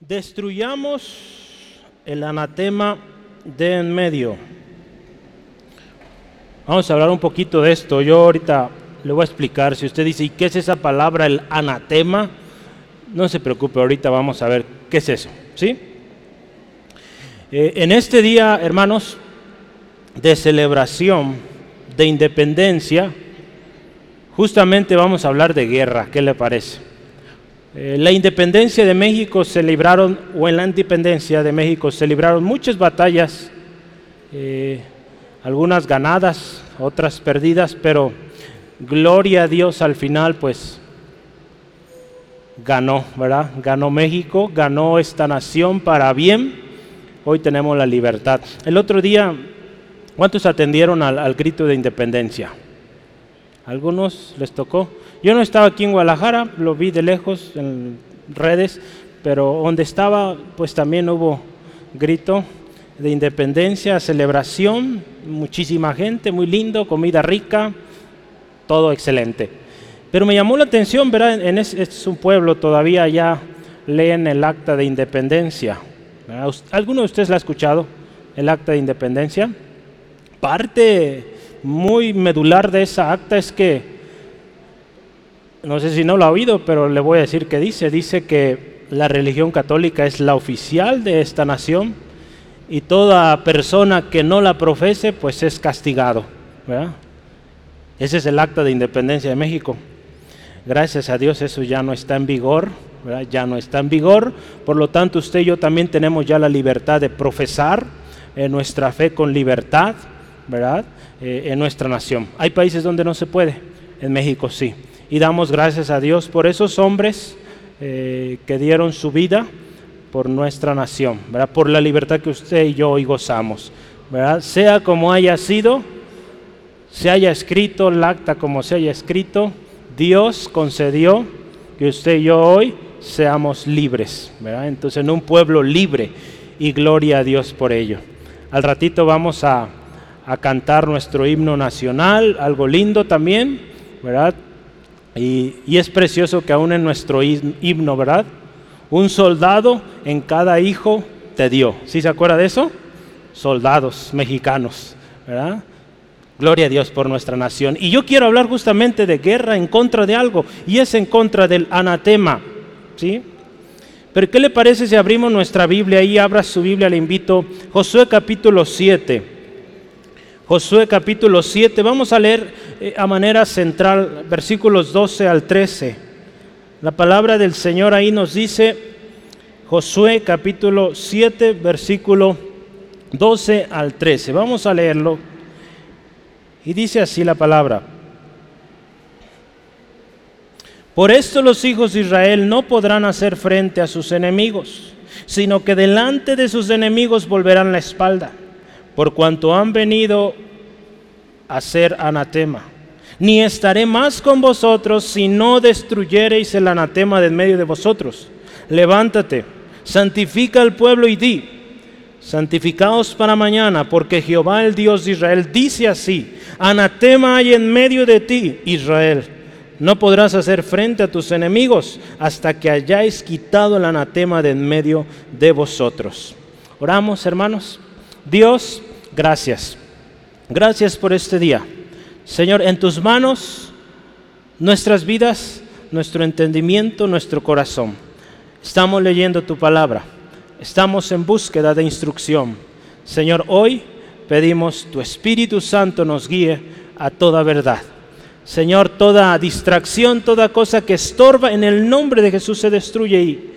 Destruyamos el anatema de en medio. Vamos a hablar un poquito de esto. Yo ahorita le voy a explicar. Si usted dice, ¿y qué es esa palabra, el anatema? No se preocupe, ahorita vamos a ver qué es eso. ¿Sí? Eh, en este día, hermanos, de celebración de independencia, justamente vamos a hablar de guerra. ¿Qué le parece? Eh, la independencia de México se libraron, o en la independencia de México se libraron muchas batallas, eh, algunas ganadas, otras perdidas, pero gloria a Dios al final, pues ganó, ¿verdad? Ganó México, ganó esta nación para bien. Hoy tenemos la libertad. El otro día, ¿cuántos atendieron al, al grito de independencia? ¿Algunos les tocó? Yo no estaba aquí en Guadalajara, lo vi de lejos en redes, pero donde estaba, pues también hubo grito de independencia, celebración, muchísima gente, muy lindo, comida rica, todo excelente. Pero me llamó la atención, ¿verdad? En es, es un pueblo, todavía ya leen el acta de independencia. ¿Alguno de ustedes la ha escuchado, el acta de independencia? Parte muy medular de esa acta es que no sé si no lo ha oído, pero le voy a decir que dice. Dice que la religión católica es la oficial de esta nación y toda persona que no la profese, pues es castigado. Ese es el acta de independencia de México. Gracias a Dios eso ya no está en vigor, ya no está en vigor. Por lo tanto, usted y yo también tenemos ya la libertad de profesar eh, nuestra fe con libertad, ¿verdad? Eh, en nuestra nación. Hay países donde no se puede, en México sí y damos gracias a Dios por esos hombres eh, que dieron su vida por nuestra nación, ¿verdad? por la libertad que usted y yo hoy gozamos. ¿verdad? Sea como haya sido, se haya escrito el acta como se haya escrito, Dios concedió que usted y yo hoy seamos libres. ¿verdad? Entonces en un pueblo libre y gloria a Dios por ello. Al ratito vamos a, a cantar nuestro himno nacional, algo lindo también, ¿verdad? Y, es precioso que aún en nuestro himno, ¿verdad? Un soldado en cada hijo te dio. ¿Sí se acuerda de eso? Soldados mexicanos, ¿verdad? Gloria a Dios por nuestra nación. Y yo quiero hablar justamente de guerra en contra de algo, y es en contra del anatema, ¿sí? Pero ¿qué le parece si abrimos nuestra Biblia? Ahí abra su Biblia, le invito. Josué capítulo 7. Josué capítulo 7, vamos a leer eh, a manera central versículos 12 al 13. La palabra del Señor ahí nos dice, Josué capítulo 7, versículo 12 al 13. Vamos a leerlo. Y dice así la palabra. Por esto los hijos de Israel no podrán hacer frente a sus enemigos, sino que delante de sus enemigos volverán la espalda por cuanto han venido a ser anatema. Ni estaré más con vosotros si no destruyereis el anatema de en medio de vosotros. Levántate, santifica al pueblo y di, santificaos para mañana, porque Jehová el Dios de Israel dice así, anatema hay en medio de ti, Israel. No podrás hacer frente a tus enemigos hasta que hayáis quitado el anatema de en medio de vosotros. Oramos, hermanos. Dios, gracias. Gracias por este día. Señor, en tus manos nuestras vidas, nuestro entendimiento, nuestro corazón. Estamos leyendo tu palabra. Estamos en búsqueda de instrucción. Señor, hoy pedimos tu Espíritu Santo nos guíe a toda verdad. Señor, toda distracción, toda cosa que estorba en el nombre de Jesús se destruye y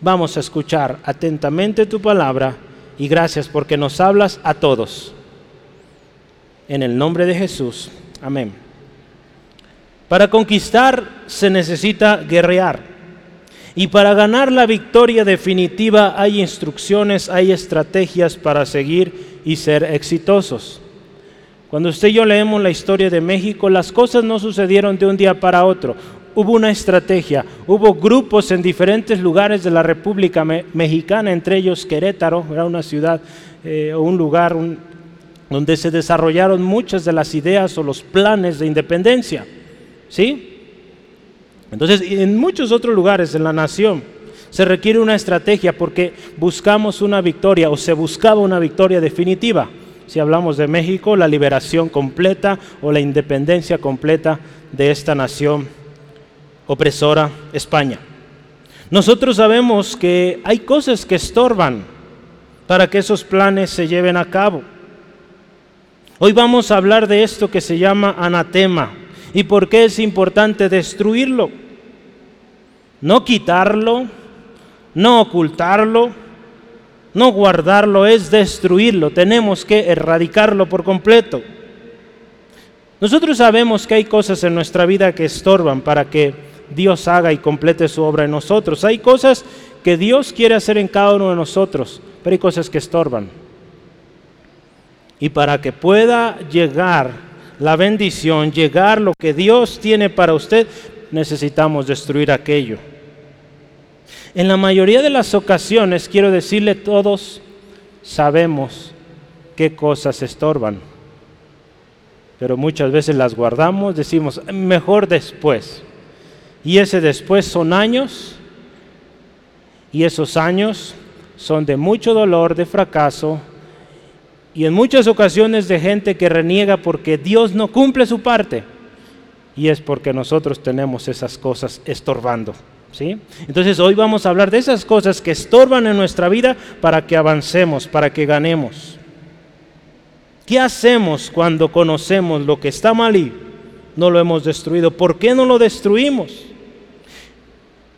vamos a escuchar atentamente tu palabra y gracias porque nos hablas a todos. En el nombre de Jesús. Amén. Para conquistar se necesita guerrear. Y para ganar la victoria definitiva hay instrucciones, hay estrategias para seguir y ser exitosos. Cuando usted y yo leemos la historia de México, las cosas no sucedieron de un día para otro hubo una estrategia, hubo grupos en diferentes lugares de la República Mexicana, entre ellos Querétaro, era una ciudad eh, o un lugar donde se desarrollaron muchas de las ideas o los planes de independencia. ¿Sí? Entonces, en muchos otros lugares en la nación Se requiere una estrategia porque buscamos una victoria o se buscaba una victoria definitiva. Si hablamos de México, la liberación completa o la independencia completa de esta nación opresora, España. Nosotros sabemos que hay cosas que estorban para que esos planes se lleven a cabo. Hoy vamos a hablar de esto que se llama anatema y por qué es importante destruirlo. No quitarlo, no ocultarlo, no guardarlo, es destruirlo. Tenemos que erradicarlo por completo. Nosotros sabemos que hay cosas en nuestra vida que estorban para que Dios haga y complete su obra en nosotros. Hay cosas que Dios quiere hacer en cada uno de nosotros, pero hay cosas que estorban. Y para que pueda llegar la bendición, llegar lo que Dios tiene para usted, necesitamos destruir aquello. En la mayoría de las ocasiones, quiero decirle, todos sabemos qué cosas estorban, pero muchas veces las guardamos, decimos, mejor después. Y ese después son años, y esos años son de mucho dolor, de fracaso, y en muchas ocasiones de gente que reniega porque Dios no cumple su parte. Y es porque nosotros tenemos esas cosas estorbando. ¿sí? Entonces hoy vamos a hablar de esas cosas que estorban en nuestra vida para que avancemos, para que ganemos. ¿Qué hacemos cuando conocemos lo que está mal y no lo hemos destruido? ¿Por qué no lo destruimos?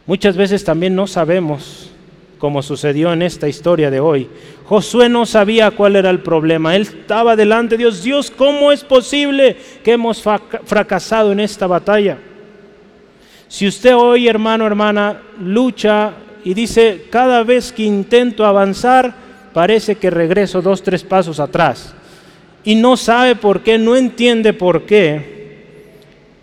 Muchas veces también no sabemos como sucedió en esta historia de hoy. Josué no sabía cuál era el problema. Él estaba delante de Dios. Dios, ¿cómo es posible que hemos fracasado en esta batalla? Si usted hoy, hermano, hermana, lucha y dice, cada vez que intento avanzar, parece que regreso dos, tres pasos atrás. Y no sabe por qué, no entiende por qué.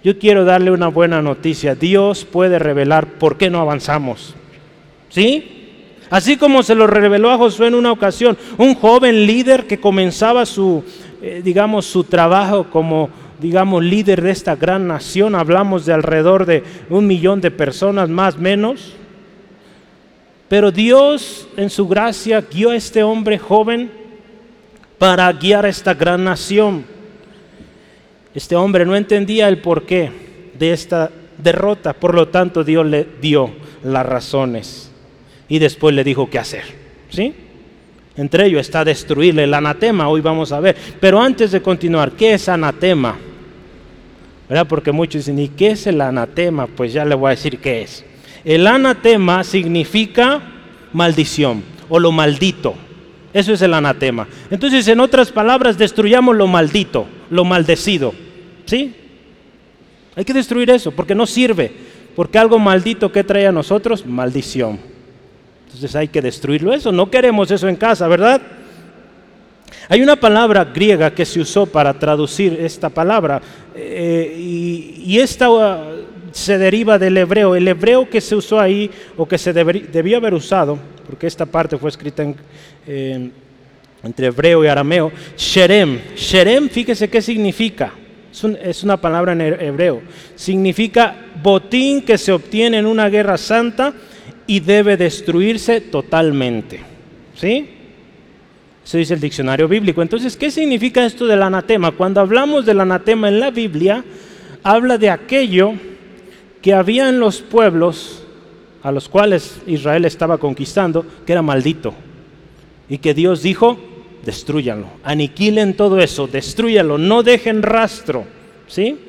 Yo quiero darle una buena noticia. Dios puede revelar por qué no avanzamos. ¿Sí? Así como se lo reveló a Josué en una ocasión, un joven líder que comenzaba su, eh, digamos, su trabajo como, digamos, líder de esta gran nación, hablamos de alrededor de un millón de personas, más o menos. Pero Dios en su gracia guió a este hombre joven para guiar a esta gran nación. Este hombre no entendía el porqué de esta derrota, por lo tanto Dios le dio las razones y después le dijo qué hacer. ¿Sí? Entre ellos está destruirle el anatema, hoy vamos a ver. Pero antes de continuar, ¿qué es anatema? ¿Verdad? Porque muchos dicen, ¿y qué es el anatema? Pues ya le voy a decir qué es. El anatema significa maldición o lo maldito. Eso es el anatema. Entonces, en otras palabras, destruyamos lo maldito, lo maldecido. ¿Sí? Hay que destruir eso porque no sirve. Porque algo maldito que trae a nosotros, maldición. Entonces hay que destruirlo eso. No queremos eso en casa, ¿verdad? Hay una palabra griega que se usó para traducir esta palabra eh, y, esta uh, se deriva del hebreo. El hebreo que se usó ahí o que se debió haber usado, porque esta parte fue escrita entre hebreo y arameo, sherem. Sherem, fíjese qué significa. Es una palabra en hebreo. Significa botín que se obtiene en una guerra santa y debe destruirse totalmente. ¿Sí? Eso dice el diccionario bíblico. Entonces, ¿qué significa esto del anatema? Cuando hablamos del anatema en la Biblia, habla de aquello que había en los pueblos a los cuales Israel estaba conquistando, que era maldito. Y que Dios dijo, destruyanlo, aniquilen todo eso, destruyanlo, no dejen rastro. ¿Sí?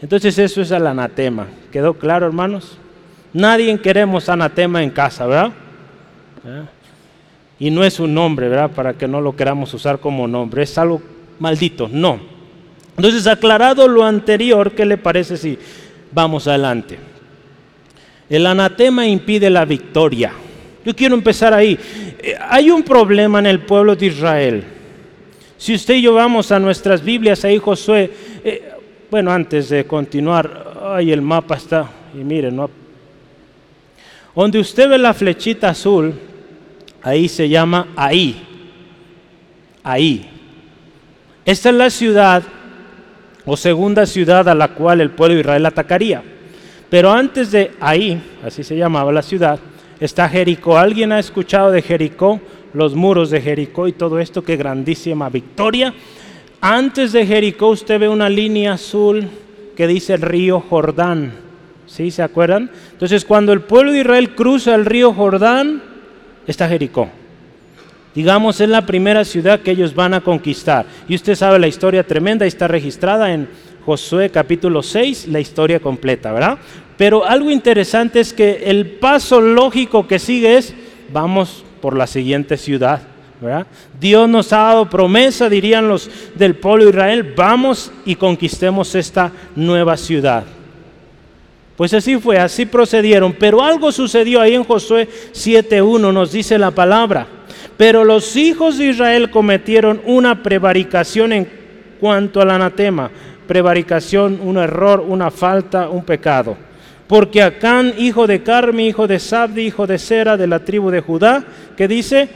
Entonces eso es el anatema. ¿Quedó claro, hermanos? Nadie queremos anatema en casa, ¿verdad? Y no es un nombre, ¿verdad? Para que no lo queramos usar como nombre. Es algo maldito, no. Entonces, aclarado lo anterior, ¿qué le parece si vamos adelante? El anatema impide la victoria. Yo quiero empezar ahí. Eh, hay un problema en el pueblo de Israel. Si usted y yo vamos a nuestras Biblias, ahí Josué, eh, bueno, antes de continuar, ahí el mapa está, y miren, donde usted ve la flechita azul, ahí se llama ahí. Ahí. Esta es la ciudad o segunda ciudad a la cual el pueblo de Israel atacaría. Pero antes de ahí, así se llamaba la ciudad, está Jericó. ¿Alguien ha escuchado de Jericó? Los muros de Jericó y todo esto, qué grandísima victoria. Antes de Jericó usted ve una línea azul que dice el río Jordán. ¿Sí? ¿Se acuerdan? Entonces cuando el pueblo de Israel cruza el río Jordán, está Jericó. Digamos, es la primera ciudad que ellos van a conquistar. Y usted sabe la historia tremenda, está registrada en Josué capítulo 6, la historia completa, ¿verdad? Pero algo interesante es que el paso lógico que sigue es, vamos por la siguiente ciudad. ¿verdad? Dios nos ha dado promesa, dirían los del pueblo de Israel, vamos y conquistemos esta nueva ciudad. Pues así fue, así procedieron. Pero algo sucedió ahí en Josué 7.1, nos dice la palabra. Pero los hijos de Israel cometieron una prevaricación en cuanto al anatema. Prevaricación, un error, una falta, un pecado porque Acán, hijo de Carmi, hijo de Sabdi, hijo de Sera, de la tribu de Judá, que dice,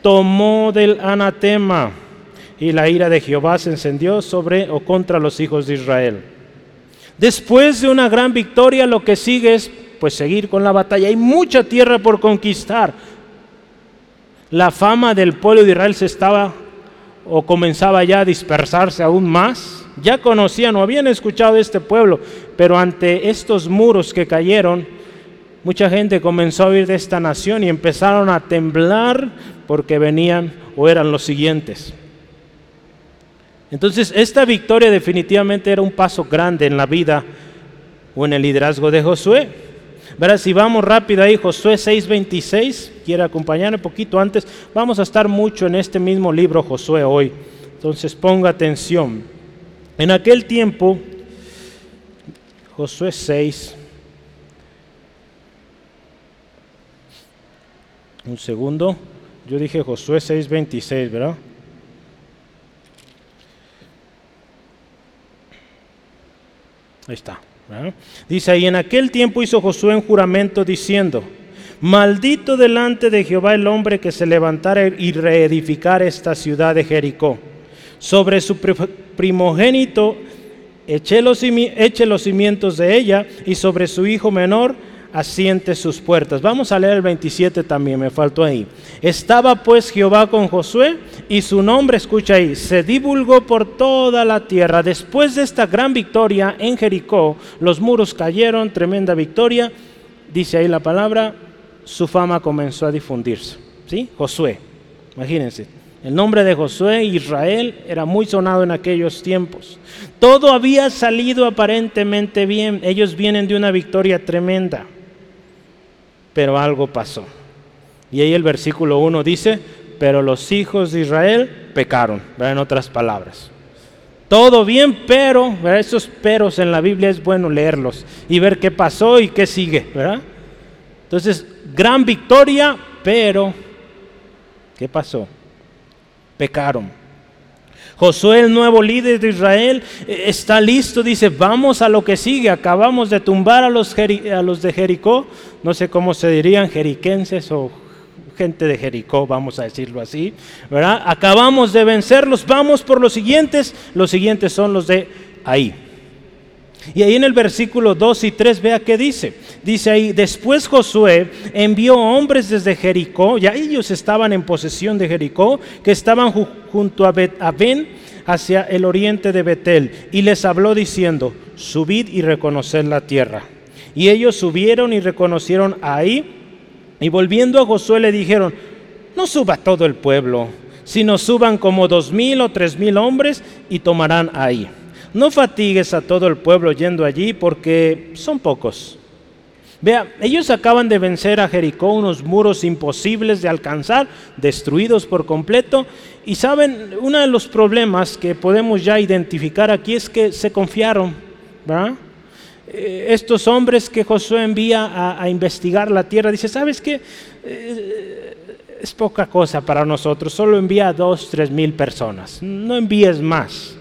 tomó del anatema, y la ira de Jehová se encendió sobre o contra los hijos de Israel. Después de una gran victoria, lo que sigue es pues seguir con la batalla. Hay mucha tierra por conquistar. La fama del pueblo de Israel se estaba o comenzaba ya a dispersarse aún más. Ya conocían o habían escuchado este pueblo, pero ante estos muros que cayeron, mucha gente comenzó a oír de esta nación y empezaron a temblar porque venían o eran los siguientes. Entonces, esta victoria definitivamente era un paso grande en la vida o en el liderazgo de Josué. Verás, si vamos rápido ahí, Josué 6:26, quiere acompañarme un poquito antes, vamos a estar mucho en este mismo libro Josué hoy. Entonces ponga atención. En aquel tiempo, Josué 6, un segundo, yo dije Josué 6:26, ¿verdad? Ahí está. Dice ahí, en aquel tiempo hizo Josué un juramento diciendo, maldito delante de Jehová el hombre que se levantara y reedificara esta ciudad de Jericó. Sobre su primogénito eche los, cimientos de ella y sobre su hijo menor asiente sus puertas. Vamos a leer el 27 también, me faltó ahí. Estaba pues Jehová con Josué y su nombre, escucha ahí, se divulgó por toda la tierra. Después de esta gran victoria en Jericó, los muros cayeron, tremenda victoria, dice ahí la palabra, su fama comenzó a difundirse. ¿Sí? Josué, imagínense. El nombre de Josué, Israel, era muy sonado en aquellos tiempos. Todo había salido aparentemente bien. Ellos vienen de una victoria tremenda. Pero algo pasó. Y ahí el versículo 1 dice, pero los hijos de Israel pecaron, en otras palabras. Todo bien, pero esos peros en la Biblia es bueno leerlos y ver qué pasó y qué sigue, ¿verdad? Entonces, gran victoria, pero ¿qué pasó? Pecaron. Josué, el nuevo líder de Israel, eh, está listo, dice, vamos a lo que sigue. Acabamos de tumbar a los, de Jericó, no sé cómo se dirían, jeriquenses o gente de Jericó, vamos a decirlo así, ¿verdad? Acabamos de vencerlos, vamos por los siguientes, los siguientes son los de ahí. Y ahí en el versículo 2 y 3 vea qué dice. Dice ahí, después Josué envió hombres desde Jericó, ya ellos estaban en posesión de Jericó, que estaban junto a, Ben hacia el oriente de Betel, y les habló diciendo, subid y reconoced la tierra. Y ellos subieron y reconocieron ahí, y volviendo a Josué le dijeron, no suba todo el pueblo, sino suban como dos mil o tres mil hombres y tomarán ahí. No fatigues a todo el pueblo yendo allí porque son pocos. Vea, ellos acaban de vencer a Jericó, unos muros imposibles de alcanzar, destruidos por completo. Y saben, uno de los problemas que podemos ya identificar aquí es que se confiaron, ¿verdad? Eh, estos hombres que Josué envía a, investigar la tierra, dice, ¿sabes qué? Eh, es poca cosa para nosotros, solo envía a dos, tres mil personas, no envíes más,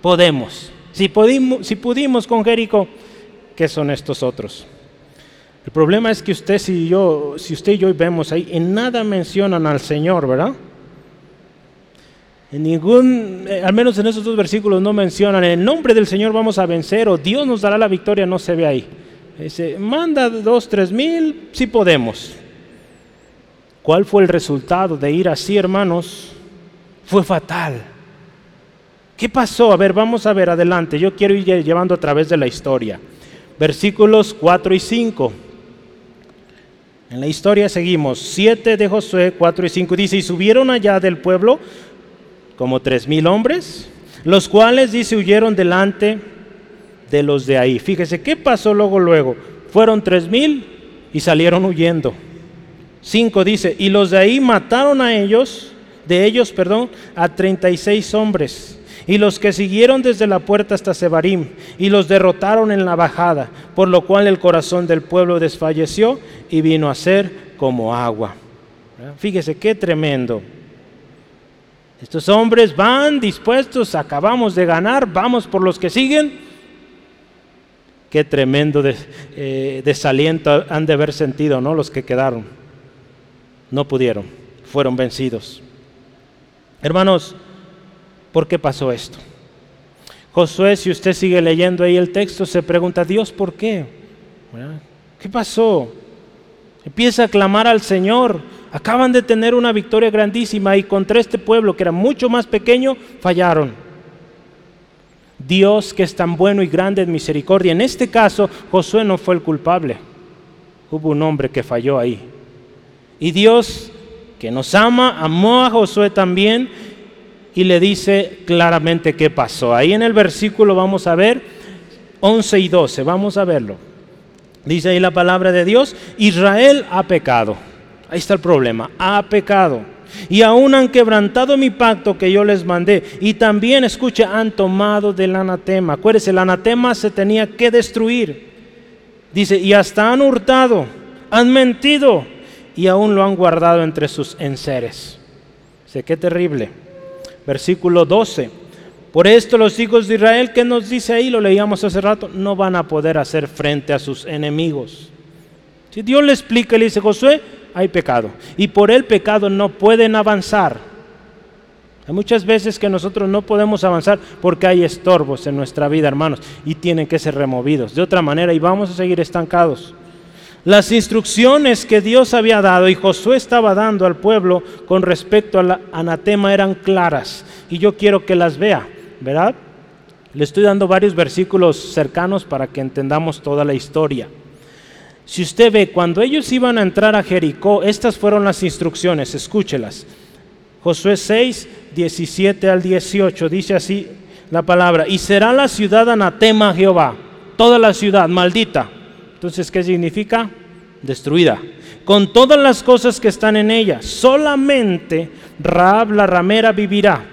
podemos. Si, pudimos, con Jericó, ¿qué son estos otros? El problema es que usted, si, yo, si usted y yo vemos ahí, en nada mencionan al Señor, ¿verdad? En ningún, eh, al menos en esos dos versículos no mencionan, en el nombre del Señor vamos a vencer o Dios nos dará la victoria, no se ve ahí. Dice, manda dos, tres mil, si podemos. ¿Cuál fue el resultado de ir así, hermanos? Fue fatal. ¿Qué pasó? A ver, vamos a ver adelante. Yo quiero ir llevando a través de la historia. Versículos 4 y 5. En la historia seguimos. 7 de Josué, 4 y 5 dice, y subieron allá del pueblo como tres mil hombres, los cuales, dice, huyeron delante de los de ahí. Fíjese, ¿qué pasó luego, luego? Fueron tres mil y salieron huyendo. 5 dice, y los de ahí mataron a ellos, de ellos, perdón, a 36 hombres. Y los que siguieron desde la puerta hasta Sebarim, y los derrotaron en la bajada, por lo cual el corazón del pueblo desfalleció y vino a ser como agua. Fíjese qué tremendo. Estos hombres van dispuestos, acabamos de ganar, vamos por los que siguen. Qué tremendo eh, desaliento han de haber sentido, ¿no? Los que quedaron. No pudieron, fueron vencidos. Hermanos, ¿por qué pasó esto? Josué, si usted sigue leyendo ahí el texto, se pregunta, Dios, ¿por qué? ¿Qué pasó? Empieza a clamar al Señor. Acaban de tener una victoria grandísima y contra este pueblo que era mucho más pequeño, fallaron. Dios que es tan bueno y grande en misericordia. En este caso, Josué no fue el culpable. Hubo un hombre que falló ahí. Y Dios, que nos ama, amó a Josué también y le dice claramente qué pasó. Ahí en el versículo vamos a ver 11 y 12, vamos a verlo. Dice ahí la palabra de Dios, Israel ha pecado. Ahí está el problema, ha pecado. Y aún han quebrantado mi pacto que yo les mandé. Y también, escuche, han tomado del anatema. Acuérdese, el anatema se tenía que destruir. Dice, y hasta han hurtado, han mentido y aún lo han guardado entre sus enseres. Sé qué terrible. Versículo 12. Por esto los hijos de Israel, que nos dice ahí, lo leíamos hace rato, no van a poder hacer frente a sus enemigos. Si Dios le explica, le dice, Josué, hay pecado. Y por el pecado no pueden avanzar. Hay muchas veces que nosotros no podemos avanzar porque hay estorbos en nuestra vida, hermanos, y tienen que ser removidos. De otra manera, y vamos a seguir estancados. Las instrucciones que Dios había dado y Josué estaba dando al pueblo con respecto al anatema eran claras. Y yo quiero que las vea, ¿verdad? Le estoy dando varios versículos cercanos para que entendamos toda la historia. Si usted ve, cuando ellos iban a entrar a Jericó, estas fueron las instrucciones, escúchelas. Josué 6, 17 al 18, dice así la palabra, y será la ciudad anatema Jehová, toda la ciudad maldita. Entonces, ¿qué significa? Destruida. Con todas las cosas que están en ella, solamente Raab la ramera vivirá.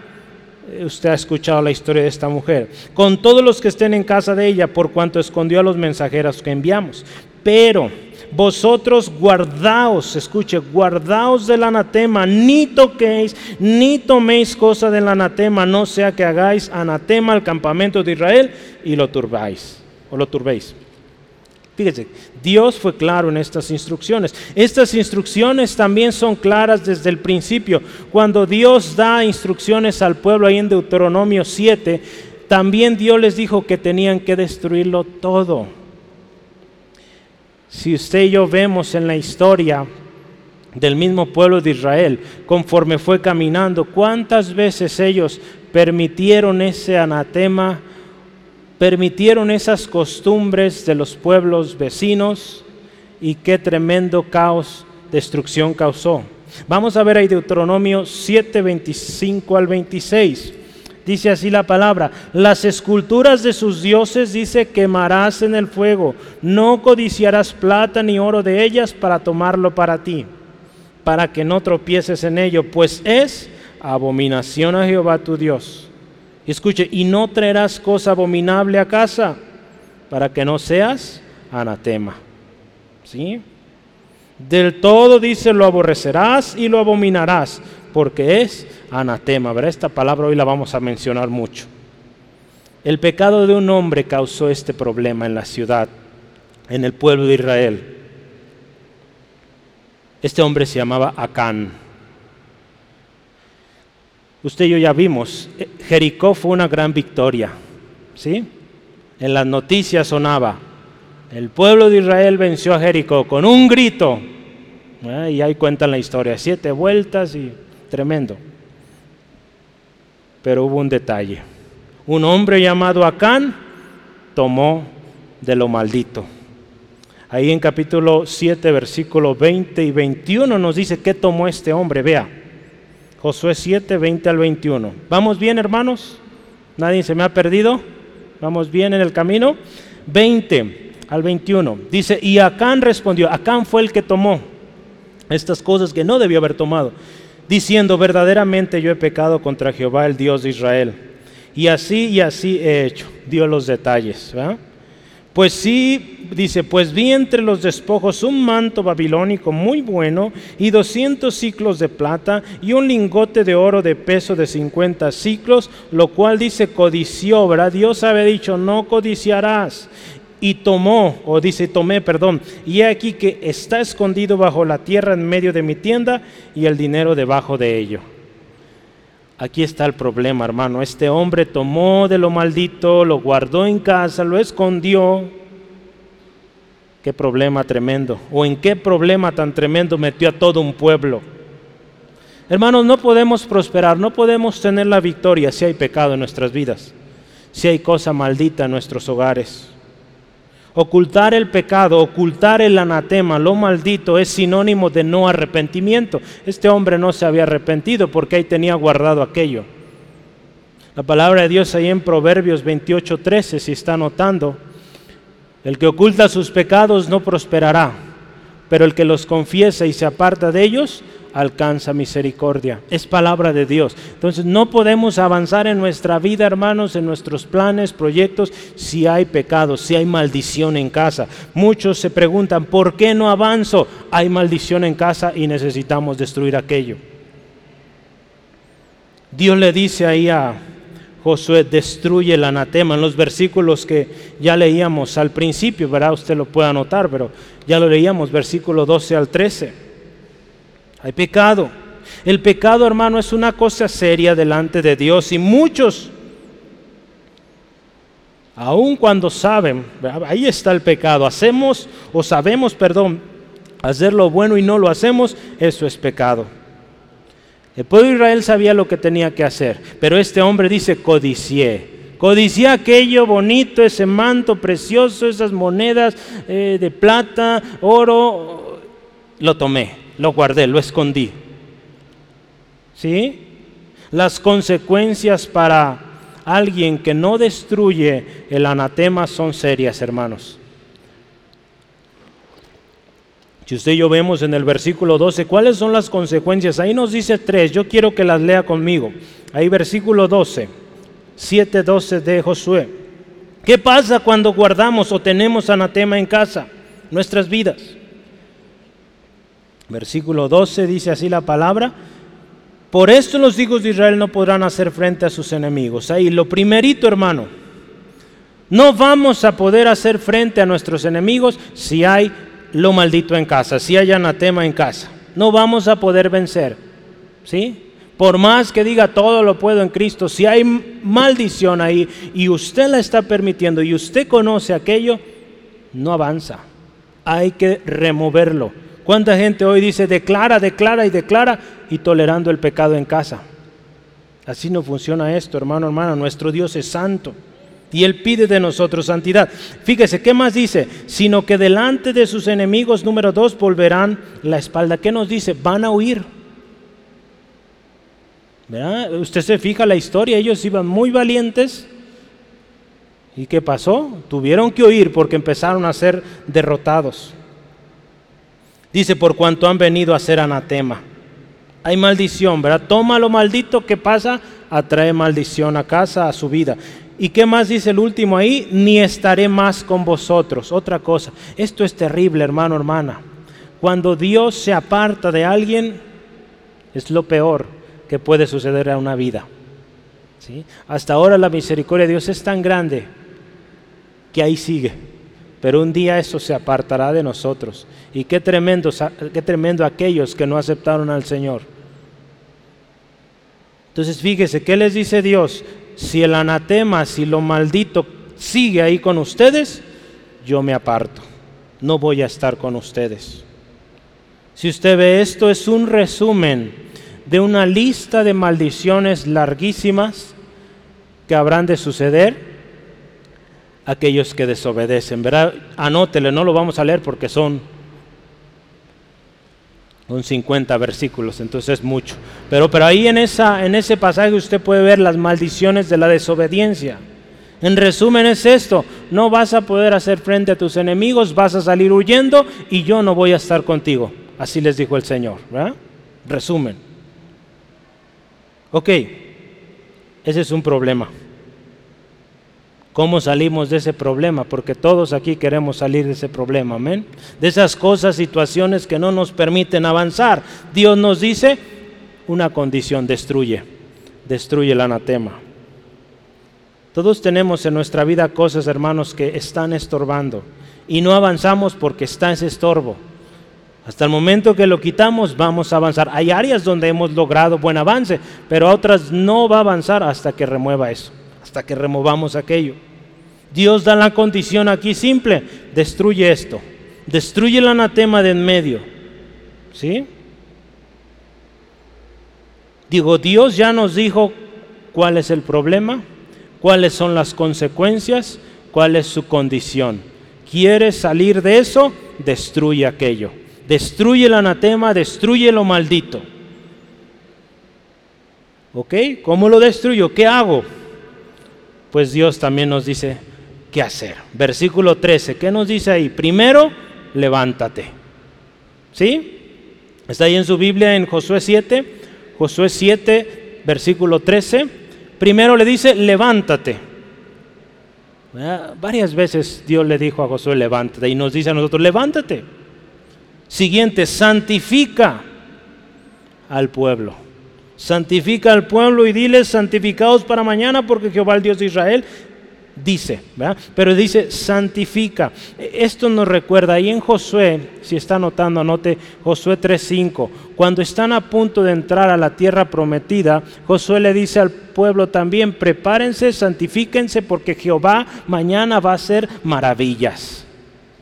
Eh, usted ha escuchado la historia de esta mujer. Con todos los que estén en casa de ella, por cuanto escondió a los mensajeros que enviamos. Pero vosotros guardaos, escuche, guardaos del anatema, ni toquéis, ni toméis cosa del anatema, no sea que hagáis anatema al campamento de Israel y lo turbáis, o lo turbéis. Fíjese, Dios fue claro en estas instrucciones. Estas instrucciones también son claras desde el principio. Cuando Dios da instrucciones al pueblo ahí en Deuteronomio 7, también Dios les dijo que tenían que destruirlo todo. Si usted y yo vemos en la historia del mismo pueblo de Israel, conforme fue caminando, cuántas veces ellos permitieron ese anatema, permitieron esas costumbres de los pueblos vecinos y qué tremendo caos, destrucción causó. Vamos a ver ahí Deuteronomio 7, 25 al 26. Dice así la palabra, las esculturas de sus dioses, dice, quemarás en el fuego, no codiciarás plata ni oro de ellas para tomarlo para ti, para que no tropieces en ello, pues es abominación a Jehová tu Dios. Escuche, y no traerás cosa abominable a casa, para que no seas anatema. ¿Sí? Del todo dice, lo aborrecerás y lo abominarás, porque es anatema. ¿verdad? Esta palabra hoy la vamos a mencionar mucho. El pecado de un hombre causó este problema en la ciudad, en el pueblo de Israel. Este hombre se llamaba Acán. Usted y yo ya vimos, eh, Jericó fue una gran victoria. ¿Sí? En las noticias sonaba, el pueblo de Israel venció a Jericó con un grito. Y ahí cuentan la historia, siete vueltas y tremendo. Pero hubo un detalle. Un hombre llamado Acán tomó de lo maldito. Ahí en capítulo 7, versículo 20 y 21 nos dice qué tomó este hombre. Vea, Josué 7, 20 al 21. ¿Vamos bien, hermanos? ¿Nadie se me ha perdido? ¿Vamos bien en el camino? 20 al 21. Dice, y Acán respondió, Acán fue el que tomó estas cosas que no debió haber tomado, diciendo, verdaderamente yo he pecado contra Jehová, el Dios de Israel. Y así y así he hecho. Dio los detalles. Pues sí, dice, pues vi entre los despojos un manto babilónico muy bueno y 200 ciclos de plata y un lingote de oro de peso de 50 ciclos, lo cual dice codició, ¿verdad? Dios había dicho, no codiciarás y tomó, o dice tomé, perdón, y he aquí que está escondido bajo la tierra en medio de mi tienda y el dinero debajo de ello. Aquí está el problema, hermano. Este hombre tomó de lo maldito, lo guardó en casa, lo escondió. Qué problema tremendo. O en qué problema tan tremendo metió a todo un pueblo. Hermanos, no podemos prosperar, no podemos tener la victoria si hay pecado en nuestras vidas, si hay cosa maldita en nuestros hogares. Ocultar el pecado, ocultar el anatema, lo maldito, es sinónimo de no arrepentimiento. Este hombre no se había arrepentido porque ahí tenía guardado aquello. La palabra de Dios ahí en Proverbios 28, 13, si está notando, el que oculta sus pecados no prosperará, pero el que los confiesa y se aparta de ellos alcanza misericordia. Es palabra de Dios. Entonces no podemos avanzar en nuestra vida, hermanos, en nuestros planes, proyectos, si hay pecado, si hay maldición en casa. Muchos se preguntan, ¿por qué no avanzo? Hay maldición en casa y necesitamos destruir aquello. Dios le dice ahí a Josué, destruye el anatema, en los versículos que ya leíamos al principio, ¿verdad? Usted lo puede anotar, pero ya lo leíamos, versículo 12 al 13. Hay pecado. El pecado, hermano, es una cosa seria delante de Dios y muchos, aun cuando saben, ahí está el pecado, hacemos o sabemos, perdón, hacer lo bueno y no lo hacemos, eso es pecado. El pueblo de Israel sabía lo que tenía que hacer, pero este hombre dice codicié. Codicié aquello bonito, ese manto precioso, esas monedas eh, de plata, oro, lo tomé lo guardé, lo escondí. ¿Sí? Las consecuencias para alguien que no destruye el anatema son serias, hermanos. Si usted y yo vemos en el versículo 12, ¿cuáles son las consecuencias? Ahí nos dice tres, yo quiero que las lea conmigo. Ahí versículo 12, 7, 12 de Josué. ¿Qué pasa cuando guardamos o tenemos anatema en casa? Nuestras vidas. Versículo 12 dice así la palabra. Por esto los hijos de Israel no podrán hacer frente a sus enemigos. Ahí, lo primerito, hermano, no vamos a poder hacer frente a nuestros enemigos si hay lo maldito en casa, si hay anatema en casa. No vamos a poder vencer. ¿Sí? Por más que diga todo lo puedo en Cristo, si hay maldición ahí y usted la está permitiendo y usted conoce aquello, no avanza. Hay que removerlo. ¿Cuánta gente hoy dice declara, declara y declara y tolerando el pecado en casa? Así no funciona esto, hermano, hermana. Nuestro Dios es santo y Él pide de nosotros santidad. Fíjese, ¿qué más dice? Sino que delante de sus enemigos, número dos, volverán la espalda. ¿Qué nos dice? Van a huir. Usted se fija la historia, ellos iban muy valientes. ¿Y qué pasó? Tuvieron que huir porque empezaron a ser derrotados. Dice, por cuanto han venido a ser anatema. Hay maldición, ¿verdad? Toma lo maldito que pasa, atrae maldición a casa, a su vida. ¿Y qué más dice el último ahí? Ni estaré más con vosotros. Otra cosa, esto es terrible, hermano, hermana. Cuando Dios se aparta de alguien, es lo peor que puede suceder a una vida. ¿Sí? Hasta ahora la misericordia de Dios es tan grande que ahí sigue pero un día eso se apartará de nosotros. Y qué tremendo, qué tremendo aquellos que no aceptaron al Señor. Entonces fíjese, ¿qué les dice Dios? Si el anatema, si lo maldito sigue ahí con ustedes, yo me aparto. No voy a estar con ustedes. Si usted ve esto, es un resumen de una lista de maldiciones larguísimas que habrán de suceder aquellos que desobedecen. ¿verdad? Anótele, no lo vamos a leer porque son, son 50 versículos, entonces es mucho. Pero, pero ahí en, esa, en ese pasaje usted puede ver las maldiciones de la desobediencia. En resumen es esto, no vas a poder hacer frente a tus enemigos, vas a salir huyendo y yo no voy a estar contigo. Así les dijo el Señor. ¿verdad? Resumen. Ok, ese es un problema. ¿Cómo salimos de ese problema? Porque todos aquí queremos salir de ese problema, amén. De esas cosas, situaciones que no nos permiten avanzar. Dios nos dice una condición, destruye, destruye el anatema. Todos tenemos en nuestra vida cosas, hermanos, que están estorbando y no avanzamos porque está ese estorbo. Hasta el momento que lo quitamos vamos a avanzar. Hay áreas donde hemos logrado buen avance, pero otras no va a avanzar hasta que remueva eso, hasta que removamos aquello. Dios da la condición aquí simple, destruye esto, destruye el anatema de en medio. ¿Sí? Digo, Dios ya nos dijo cuál es el problema cuáles son las consecuencias, cuál es su condición. ¿Quieres salir de eso? Destruye aquello. Destruye el anatema, destruye lo maldito. ¿Ok? ¿Cómo lo destruyo? ¿Qué hago? Pues Dios también nos dice qué hacer. Versículo 13, ¿qué nos dice ahí? Primero, levántate. ¿Sí? Está ahí en su Biblia en Josué 7, Josué 7, versículo 13 primero le dice, levántate. Varias veces Dios le dijo a Josué, levántate, y nos dice a nosotros, levántate. Siguiente, santifica al pueblo. Santifica al pueblo y diles, santificados para mañana, porque Jehová el Dios de Israel dice, pero dice santifica. Esto nos recuerda ahí en Josué, si está anotando, anote Josué 3.5, cuando están a punto de entrar a la tierra prometida, Josué le dice al pueblo también, prepárense, santifíquense, porque Jehová mañana va a hacer maravillas.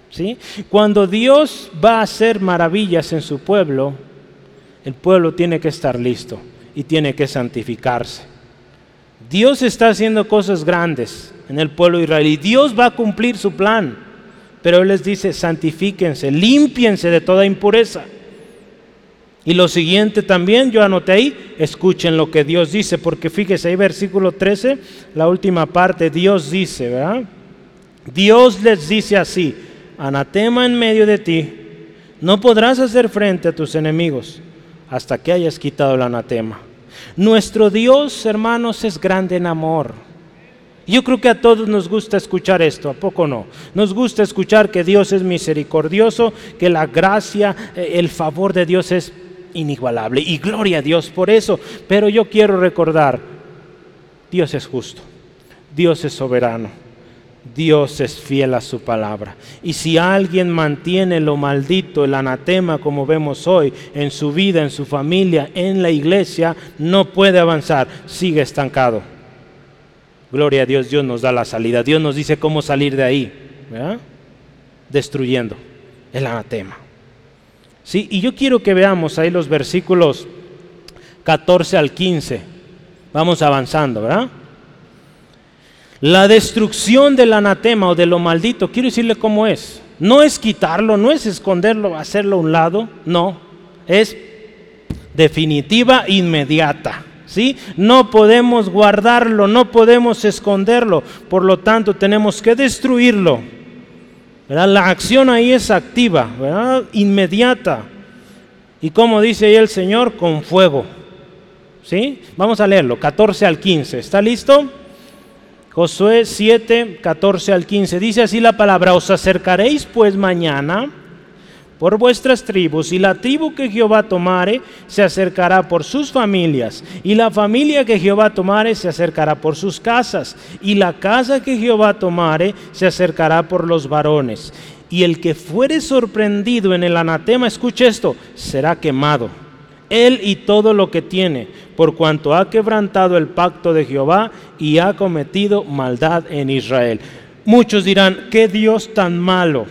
¿Sí? Cuando Dios va a hacer maravillas en su pueblo, el pueblo tiene que estar listo y tiene que santificarse. Dios está haciendo cosas grandes, en el pueblo israelí. Dios va a cumplir su plan, pero Él les dice, santifíquense, limpiense de toda impureza. Y lo siguiente también, yo anoté ahí, escuchen lo que Dios dice, porque fíjese ahí versículo 13, la última parte, Dios dice, ¿verdad? Dios les dice así, anatema en medio de ti, no podrás hacer frente a tus enemigos hasta que hayas quitado el anatema. Nuestro Dios, hermanos, es grande en amor. Yo creo que a todos nos gusta escuchar esto, ¿a poco no? Nos gusta escuchar que Dios es misericordioso, que la gracia, eh, el favor de Dios es inigualable y gloria a Dios por eso. Pero yo quiero recordar, Dios es justo, Dios es soberano, Dios es fiel a su palabra. Y si alguien mantiene lo maldito, el anatema como vemos hoy, en su vida, en su familia, en la iglesia, no puede avanzar, sigue estancado. Gloria a Dios, Dios nos da la salida. Dios nos dice cómo salir de ahí, destruyendo el anatema. ¿Sí? Y yo quiero que veamos ahí los versículos 14 al 15. Vamos avanzando, ¿verdad? La destrucción del anatema o de lo maldito, quiero decirle cómo es. No es quitarlo, no es esconderlo, hacerlo a un lado, no. Es definitiva, inmediata. No podemos guardarlo, no podemos esconderlo, por lo tanto tenemos que destruirlo. La acción ahí es activa, inmediata. Y como dice ahí el Señor, con fuego. ¿Sí? Vamos a leerlo, 14 al 15. ¿Está listo? Josué 7, 14 al 15. Dice así la palabra, os acercaréis pues mañana por vuestras tribus, y la tribu que Jehová tomare se acercará por sus familias, y la familia que Jehová tomare se acercará por sus casas, y la casa que Jehová tomare se acercará por los varones. Y el que fuere sorprendido en el anatema, escuche esto, será quemado, él y todo lo que tiene, por cuanto ha quebrantado el pacto de Jehová y ha cometido maldad en Israel. Muchos dirán, ¿qué Dios tan malo?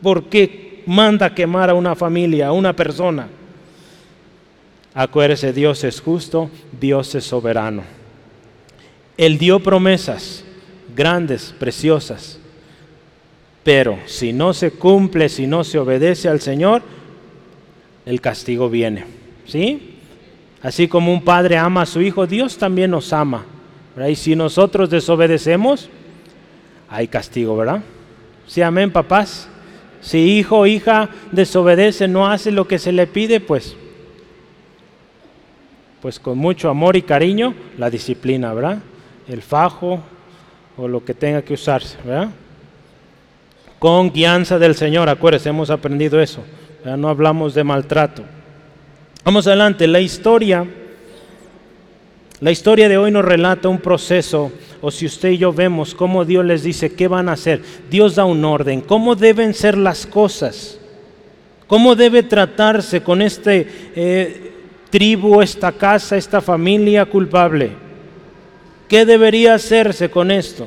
¿Por qué manda quemar a una familia, a una persona. Acuérdese, Dios es justo, Dios es soberano. Él dio promesas grandes, preciosas, pero si no se cumple, si no se obedece al Señor, el castigo viene. ¿Sí? Así como un padre ama a su hijo, Dios también nos ama. Y si nosotros desobedecemos, hay castigo, ¿verdad? Sí, amén, papás. Si hijo o hija desobedece, no hace lo que se le pide, pues, pues con mucho amor y cariño, la disciplina, ¿verdad? El fajo o lo que tenga que usarse, ¿verdad? Con guianza del Señor, acuérdense, hemos aprendido eso. No hablamos de maltrato. Vamos adelante, la historia, la historia de hoy nos relata un proceso, o si usted y yo vemos cómo Dios les dice qué van a hacer, Dios da un orden, cómo deben ser las cosas, cómo debe tratarse con este eh, tribu, esta casa, esta familia culpable, qué debería hacerse con esto.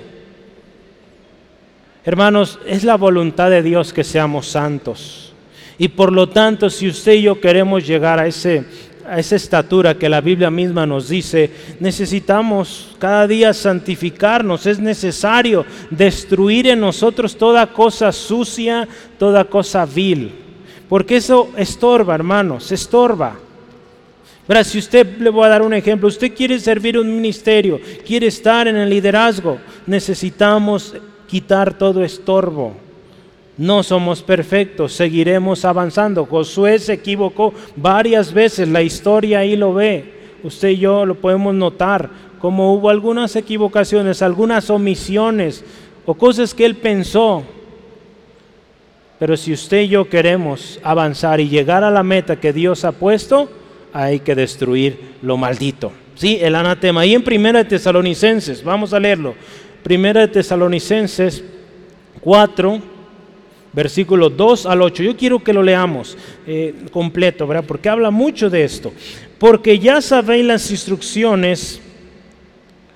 Hermanos, es la voluntad de Dios que seamos santos. Y por lo tanto, si usted y yo queremos llegar a, ese, a esa estatura que la Biblia misma nos dice, necesitamos cada día santificarnos, es necesario destruir en nosotros toda cosa sucia, toda cosa vil. Porque eso estorba, hermanos, estorba. Verá, si usted le voy a dar un ejemplo, usted quiere servir un ministerio, quiere estar en el liderazgo, necesitamos quitar todo estorbo. No somos perfectos, seguiremos avanzando. Josué se equivocó varias veces, la historia ahí lo ve. Usted y yo lo podemos notar, como hubo algunas equivocaciones, algunas omisiones o cosas que él pensó. Pero si usted y yo queremos avanzar y llegar a la meta que Dios ha puesto, hay que destruir lo maldito. Sí, el anatema. Y en Primera de Tesalonicenses, vamos a leerlo. Primera de Tesalonicenses 4 versículos 2 al 8. Yo quiero que lo leamos eh, completo, ¿verdad? Porque habla mucho de esto. Porque ya sabéis las instrucciones,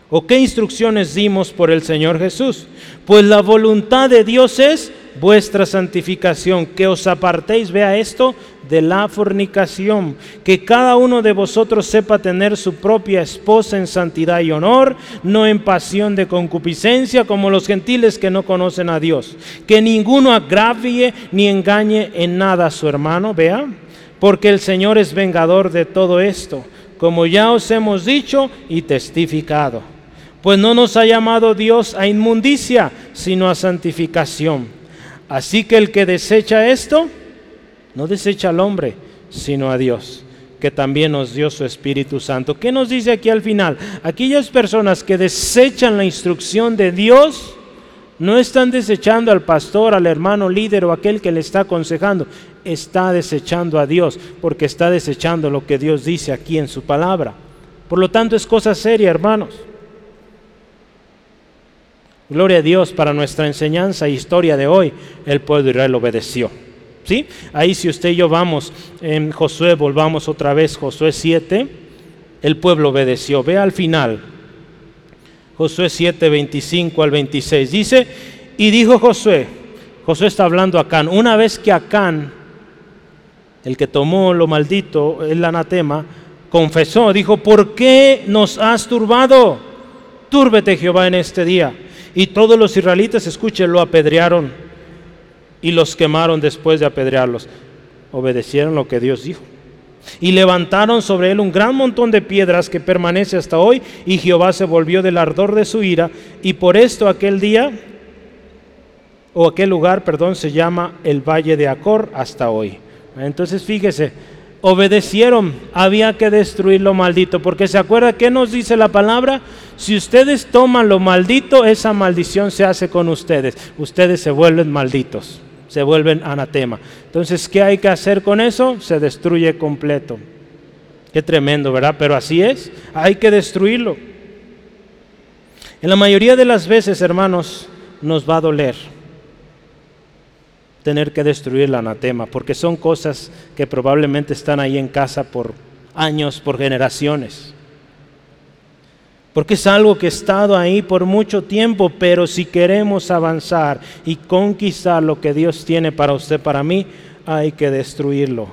o qué instrucciones dimos por el Señor Jesús. Pues la voluntad de Dios es vuestra santificación, que os apartéis, vea esto, de la fornicación, que cada uno de vosotros sepa tener su propia esposa en santidad y honor, no en pasión de concupiscencia como los gentiles que no conocen a Dios, que ninguno agravie ni engañe en nada a su hermano, vea, porque el Señor es vengador de todo esto, como ya os hemos dicho y testificado. Pues no nos ha llamado Dios a inmundicia, sino a santificación. Así que el que desecha esto, no desecha al hombre, sino a Dios, que también nos dio su Espíritu Santo. ¿Qué nos dice aquí al final? Aquellas personas que desechan la instrucción de Dios, no están desechando al pastor, al hermano líder o aquel que le está aconsejando, está desechando a Dios, porque está desechando lo que Dios dice aquí en su palabra. Por lo tanto, es cosa seria, hermanos. Gloria a Dios para nuestra enseñanza e historia de hoy. El pueblo de Israel obedeció. ¿Sí? Ahí si usted y yo vamos en Josué, volvamos otra vez, Josué 7, el pueblo obedeció. Ve al final. Josué 7, 25 al 26. Dice, y dijo Josué, Josué está hablando a Acán, una vez que Acán, el que tomó lo maldito, el anatema, confesó, dijo, ¿por qué nos has turbado? Túrbete Jehová en este día y todos los israelitas, escuchen, lo apedrearon y los quemaron después de apedrearlos. Obedecieron lo que Dios dijo. Y levantaron sobre él un gran montón de piedras que permanece hasta hoy, y Jehová se volvió del ardor de su ira, y por esto aquel día, o aquel lugar, perdón, se llama el Valle de Acor hasta hoy. Entonces fíjese, obedecieron, había que destruir lo maldito, porque se acuerda que nos dice la palabra, si ustedes toman lo maldito, esa maldición se hace con ustedes, ustedes se vuelven malditos, se vuelven anatema. Entonces, ¿qué hay que hacer con eso? Se destruye completo. Qué tremendo, ¿verdad? Pero así es, hay que destruirlo. En la mayoría de las veces, hermanos, nos va a doler tener que destruir el anatema, porque son cosas que probablemente están ahí en casa por años, por generaciones. Porque es algo que ha estado ahí por mucho tiempo, pero si queremos avanzar y conquistar lo que Dios tiene para usted, para mí, hay que destruirlo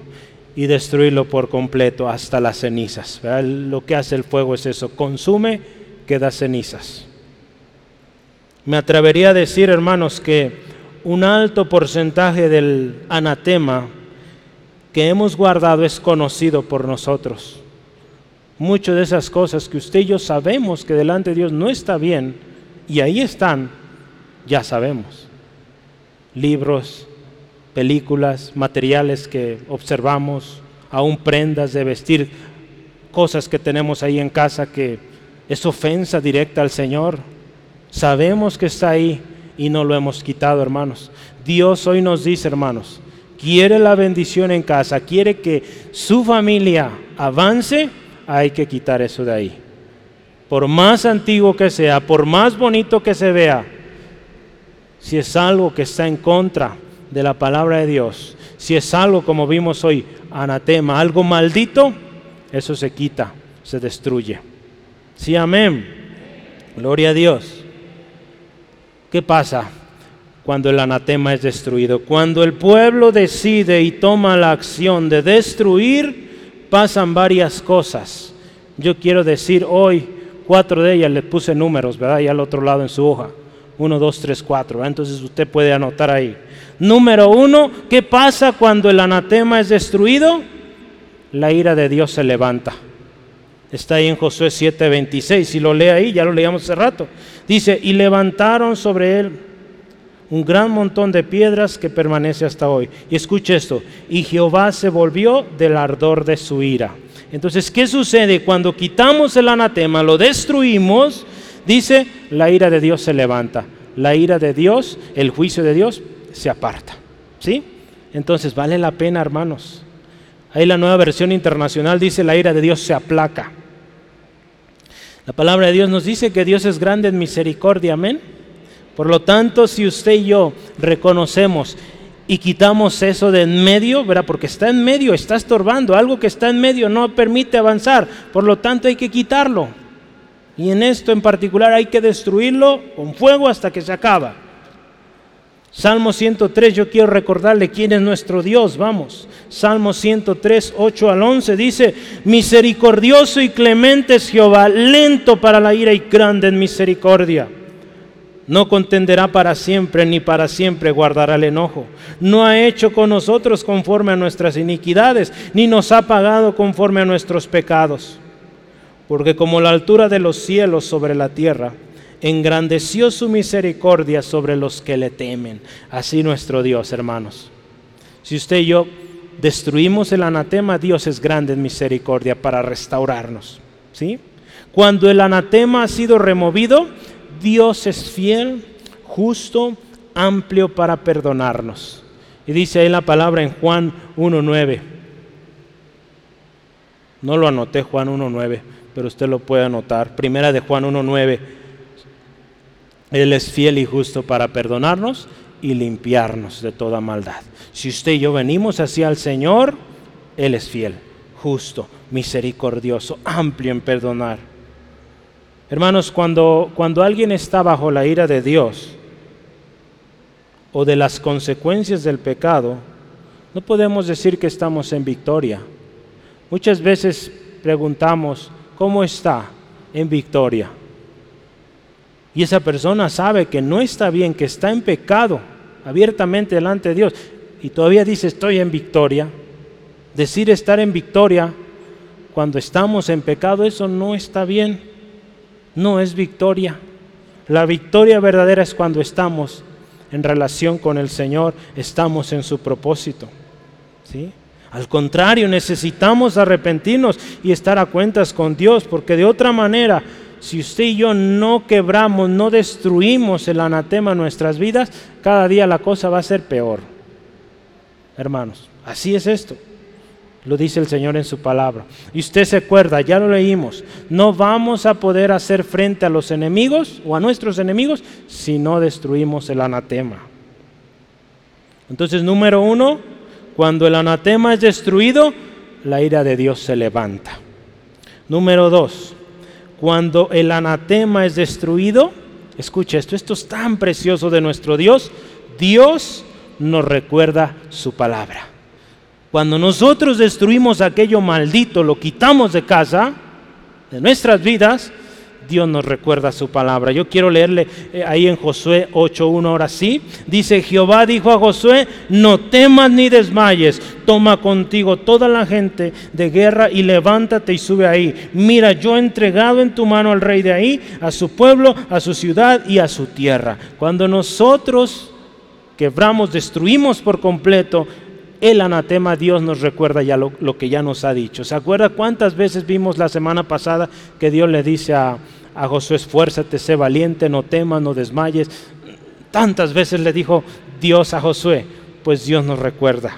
y destruirlo por completo hasta las cenizas. Lo que hace el fuego es eso, consume, queda cenizas. Me atrevería a decir, hermanos, que un alto porcentaje del anatema que hemos guardado es conocido por nosotros. Muchas de esas cosas que usted y yo sabemos que delante de Dios no está bien, y ahí están, ya sabemos. Libros, películas, materiales que observamos, aún prendas de vestir, cosas que tenemos ahí en casa que es ofensa directa al Señor. Sabemos que está ahí y no lo hemos quitado, hermanos. Dios hoy nos dice, hermanos, quiere la bendición en casa, quiere que su familia avance, hay que quitar eso de ahí. Por más antiguo que sea, por más bonito que se vea, si es algo que está en contra de la palabra de Dios, si es algo como vimos hoy, anatema, algo maldito, eso se quita, se destruye. Sí, amén. Gloria a Dios. ¿Qué pasa cuando el anatema es destruido? Cuando el pueblo decide y toma la acción de destruir, pasan varias cosas. Yo quiero decir hoy, cuatro de ellas les puse números, ¿verdad? Y al otro lado en su hoja. Uno, dos, tres, cuatro. Entonces usted puede anotar ahí. Número uno, ¿qué pasa cuando el anatema es destruido? La ira de Dios se levanta. Está ahí en Josué 7:26. Si lo lee ahí, ya lo leíamos hace rato. Dice, y levantaron sobre él un gran montón de piedras que permanece hasta hoy. Y escuche esto, y Jehová se volvió del ardor de su ira. Entonces, ¿qué sucede cuando quitamos el anatema, lo destruimos? Dice, la ira de Dios se levanta. La ira de Dios, el juicio de Dios se aparta. ¿Sí? Entonces, vale la pena, hermanos. Ahí la nueva versión internacional dice, la ira de Dios se aplaca. La palabra de Dios nos dice que Dios es grande en misericordia, amén. Por lo tanto, si usted y yo reconocemos y quitamos eso de en medio, ¿verdad? Porque está en medio, está estorbando, algo que está en medio no permite avanzar, por lo tanto hay que quitarlo. Y en esto en particular hay que destruirlo con fuego hasta que se acaba. Salmo 103, yo quiero recordarle quién es nuestro Dios, vamos. Salmo 103, 8 al 11 dice, misericordioso y clemente es Jehová, lento para la ira y grande en misericordia. No contenderá para siempre, ni para siempre guardará el enojo. No ha hecho con nosotros conforme a nuestras iniquidades, ni nos ha pagado conforme a nuestros pecados porque como la altura de los cielos sobre la tierra, engrandeció su misericordia sobre los que le temen. Así nuestro Dios, hermanos. Si usted y yo destruimos el anatema, Dios es grande en misericordia para restaurarnos. ¿sí? Cuando el anatema ha sido removido, Dios es fiel, justo, amplio para perdonarnos. Y dice ahí la palabra en Juan 1.9. No lo anoté Juan 1.9 pero usted lo puede anotar. Primera de Juan 1.9. Él es fiel y justo para perdonarnos y limpiarnos de toda maldad. Si usted y yo venimos hacia el Señor, Él es fiel, justo, misericordioso, amplio en perdonar. Hermanos, cuando, cuando alguien está bajo la ira de Dios o de las consecuencias del pecado, no podemos decir que estamos en victoria. Muchas veces preguntamos, ¿cómo está? En victoria. Y esa persona sabe que no está bien, que está en pecado abiertamente delante de Dios. Y todavía dice, estoy en victoria. Decir estar en victoria cuando estamos en pecado, eso no está bien. No es victoria. La victoria verdadera es cuando estamos en relación con el Señor, estamos en su propósito. ¿Sí? Al contrario, necesitamos arrepentirnos y estar a cuentas con Dios, porque de otra manera, si usted y yo no quebramos, no destruimos el anatema en nuestras vidas, cada día la cosa va a ser peor. Hermanos, así es esto. Lo dice el Señor en su palabra. Y usted se acuerda, ya lo leímos, no vamos a poder hacer frente a los enemigos o a nuestros enemigos si no destruimos el anatema. Entonces, número uno, cuando el anatema es destruido, la ira de Dios se levanta. Número dos, cuando el anatema es destruido, escucha esto, esto es tan precioso de nuestro Dios, Dios nos recuerda su palabra. Cuando nosotros destruimos aquello maldito, lo quitamos de casa, de nuestras vidas, Dios nos recuerda su palabra. Yo quiero leerle eh, ahí en Josué 8.1 ahora sí. Dice, Jehová dijo a Josué, no temas ni desmayes, toma contigo toda la gente de guerra y levántate y sube ahí. Mira, yo he entregado en tu mano al rey de ahí, a su pueblo, a su ciudad y a su tierra. Cuando nosotros quebramos, destruimos por completo, el anatema Dios nos recuerda ya lo, que ya nos ha dicho. ¿Se acuerda cuántas veces vimos la semana pasada que Dios le dice a, a Josué, esfuérzate, sé valiente, no temas, no desmayes. Tantas veces le dijo Dios a Josué, pues Dios nos recuerda.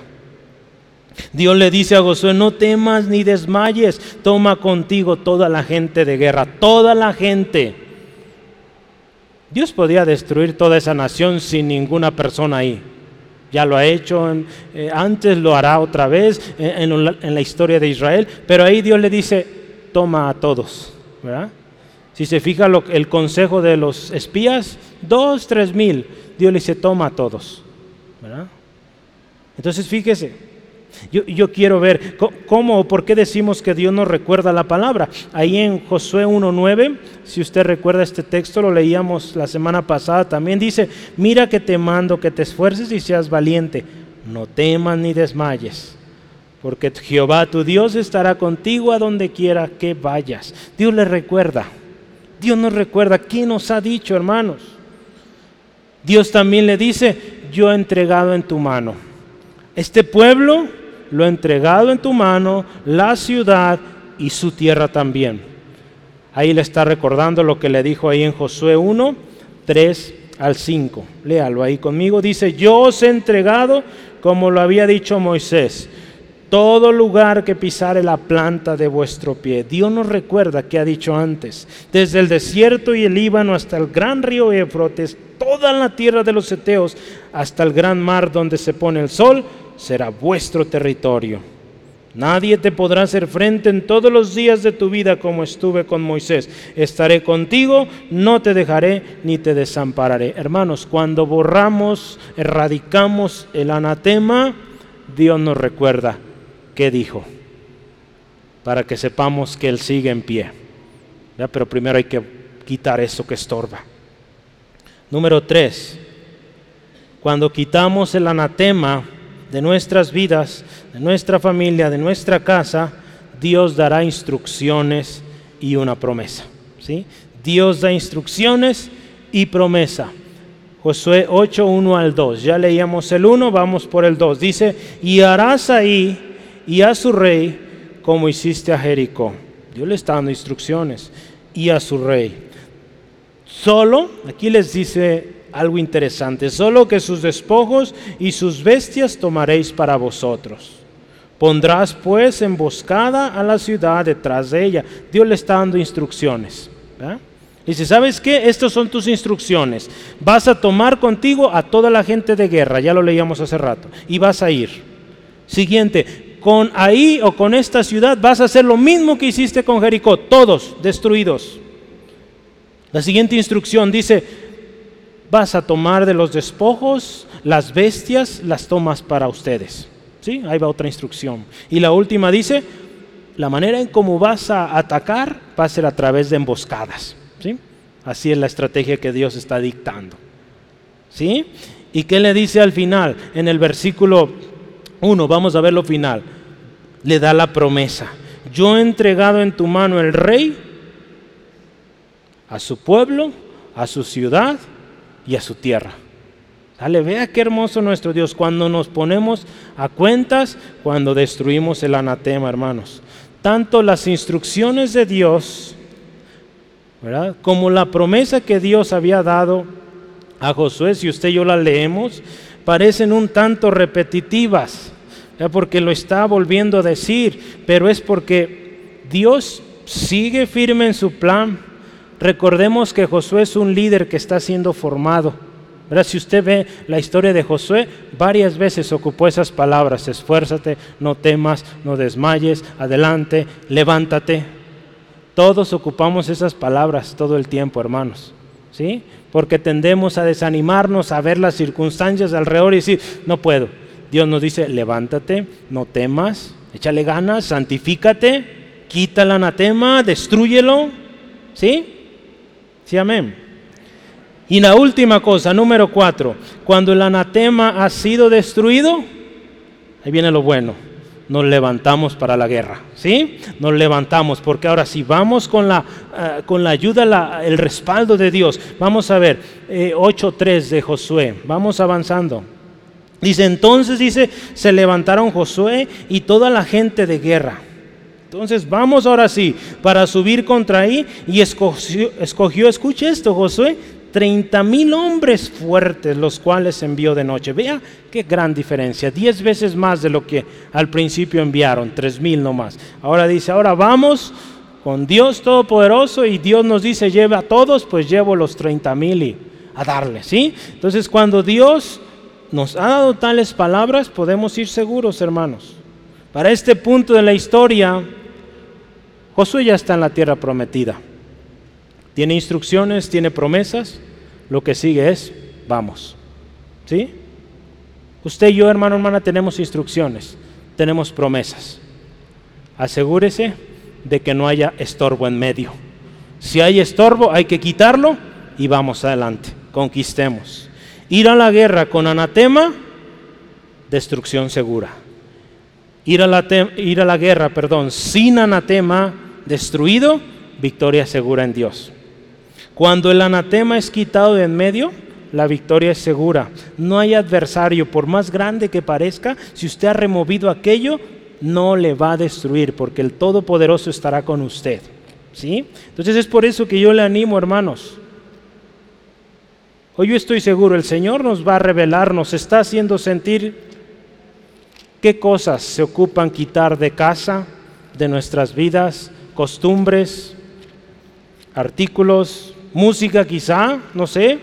Dios le dice a Josué, no temas ni desmayes, toma contigo toda la gente de guerra, toda la gente. Dios podía destruir toda esa nación sin ninguna persona ahí. Ya lo ha hecho eh, antes, lo hará otra vez en, la historia de Israel, pero ahí Dios le dice, toma a todos. Si se fija el consejo de los espías, dos, tres mil, Dios le dice, toma a todos. Entonces fíjese, yo, quiero ver cómo o por qué decimos que Dios nos recuerda la palabra. Ahí en Josué 1.9, si usted recuerda este texto, lo leíamos la semana pasada, también dice, mira que te mando que te esfuerces y seas valiente, no temas ni desmayes. Porque Jehová tu Dios estará contigo a donde quiera que vayas. Dios le recuerda. Dios nos recuerda, ¿quién nos ha dicho, hermanos? Dios también le dice, yo he entregado en tu mano. Este pueblo lo he entregado en tu mano, la ciudad y su tierra también. Ahí le está recordando lo que le dijo ahí en Josué 1, 3 al 5. Léalo ahí conmigo. Dice, yo os he entregado como lo había dicho Moisés todo lugar que pisare la planta de vuestro pie. Dios nos recuerda que ha dicho antes, desde el desierto y el Líbano hasta el gran río Éfrotes, toda la tierra de los Eteos, hasta el gran mar donde se pone el sol, será vuestro territorio. Nadie te podrá hacer frente en todos los días de tu vida como estuve con Moisés. Estaré contigo, no te dejaré ni te desampararé. Hermanos, cuando borramos, erradicamos el anatema, Dios nos recuerda qué dijo, para que sepamos que Él sigue en pie. Pero primero hay que quitar eso que estorba. Número tres, cuando quitamos el anatema de nuestras vidas, de nuestra familia, de nuestra casa, Dios dará instrucciones y una promesa. ¿sí? Dios da instrucciones y promesa. Josué 8, 1 al 2. Ya leíamos el 1, vamos por el 2. Dice, y harás ahí y a su rey como hiciste a Jericó. Dios le está dando instrucciones y a su rey. Solo, aquí les dice algo interesante, solo que sus despojos y sus bestias tomaréis para vosotros. Pondrás pues emboscada a la ciudad detrás de ella. Dios le está dando instrucciones. Dice, ¿sabes qué? Estas son tus instrucciones. Vas a tomar contigo a toda la gente de guerra, ya lo leíamos hace rato, y vas a ir. Siguiente, con ahí o con esta ciudad vas a hacer lo mismo que hiciste con Jericó, todos destruidos. La siguiente instrucción dice, vas a tomar de los despojos, las bestias, las tomas para ustedes. ¿Sí? Ahí va otra instrucción. Y la última dice, la manera en cómo vas a atacar va a ser a través de emboscadas. ¿Sí? Así es la estrategia que Dios está dictando. ¿Sí? ¿Y qué le dice al final? En el versículo 1, vamos a ver lo final le da la promesa. Yo he entregado en tu mano el rey, a su pueblo, a su ciudad y a su tierra. Dale, vea qué hermoso nuestro Dios cuando nos ponemos a cuentas, cuando destruimos el anatema, hermanos. Tanto las instrucciones de Dios, ¿verdad? como la promesa que Dios había dado a Josué, si usted y yo la leemos, parecen un tanto repetitivas porque lo está volviendo a decir, pero es porque Dios sigue firme en su plan. Recordemos que Josué es un líder que está siendo formado. Si usted ve la historia de Josué, varias veces ocupó esas palabras, esfuérzate, no temas, no desmayes, adelante, levántate. Todos ocupamos esas palabras todo el tiempo, hermanos. ¿Sí? Porque tendemos a desanimarnos, a ver las circunstancias alrededor y decir, no puedo, Dios nos dice, levántate, no temas, échale ganas, santifícate, quita el anatema, destruyelo. ¿Sí? Sí, amén. Y la última cosa, número cuatro, cuando el anatema ha sido destruido, ahí viene lo bueno, nos levantamos para la guerra, ¿sí? Nos levantamos, porque ahora sí, vamos con la, eh, con la ayuda, el respaldo de Dios. Vamos a ver, 8.3 eh, de Josué, vamos avanzando. Dice, entonces dice, se levantaron Josué y toda la gente de guerra. Entonces vamos ahora sí para subir contra ahí y escogió, escogió escuche esto Josué, 30 mil hombres fuertes, los cuales envió de noche. Vea qué gran diferencia, 10 veces más de lo que al principio enviaron, 3 mil nomás. Ahora dice, ahora vamos con Dios Todopoderoso y Dios nos dice, lleva a todos, pues llevo los 30 mil y a darle, ¿sí? Entonces cuando Dios nos ha dado tales palabras, podemos ir seguros, hermanos. Para este punto de la historia, Josué ya está en la tierra prometida. Tiene instrucciones, tiene promesas. Lo que sigue es, vamos. ¿Sí? Usted y yo, hermano, hermana, tenemos instrucciones, tenemos promesas. Asegúrese de que no haya estorbo en medio. Si hay estorbo, hay que quitarlo y vamos adelante, conquistemos. Ir a la guerra con anatema, destrucción segura. Ir a la, ir a la guerra, perdón, sin anatema destruido, victoria segura en Dios. Cuando el anatema es quitado de en medio, la victoria es segura. No hay adversario, por más grande que parezca, si usted ha removido aquello, no le va a destruir, porque el Todopoderoso estará con usted. ¿Sí? Entonces es por eso que yo le animo, hermanos. Hoy yo estoy seguro, el Señor nos va a revelar, nos está haciendo sentir qué cosas se ocupan quitar de casa, de nuestras vidas, costumbres, artículos, música quizá, no sé,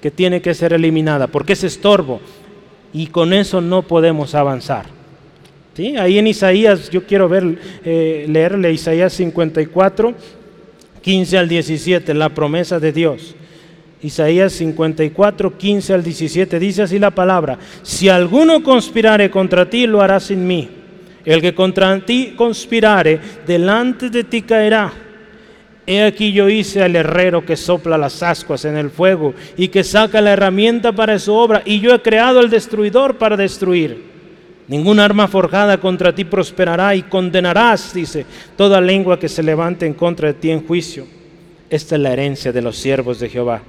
que tiene que ser eliminada, porque es estorbo y con eso no podemos avanzar. ¿Sí? Ahí en Isaías, yo quiero ver, eh, leerle Isaías 54, 15 al 17, la promesa de Dios. Isaías 54, 15 al 17, dice así la palabra, si alguno conspirare contra ti, lo hará sin mí. El que contra ti conspirare, delante de ti caerá He aquí yo hice al herrero que sopla las ascuas en el fuego y que saca la herramienta para su obra, y yo he creado al destruidor para destruir. Ninguna arma forjada contra ti prosperará y condenarás, dice, toda lengua que se levante en contra de ti en juicio. Esta es la herencia de los siervos de Jehová.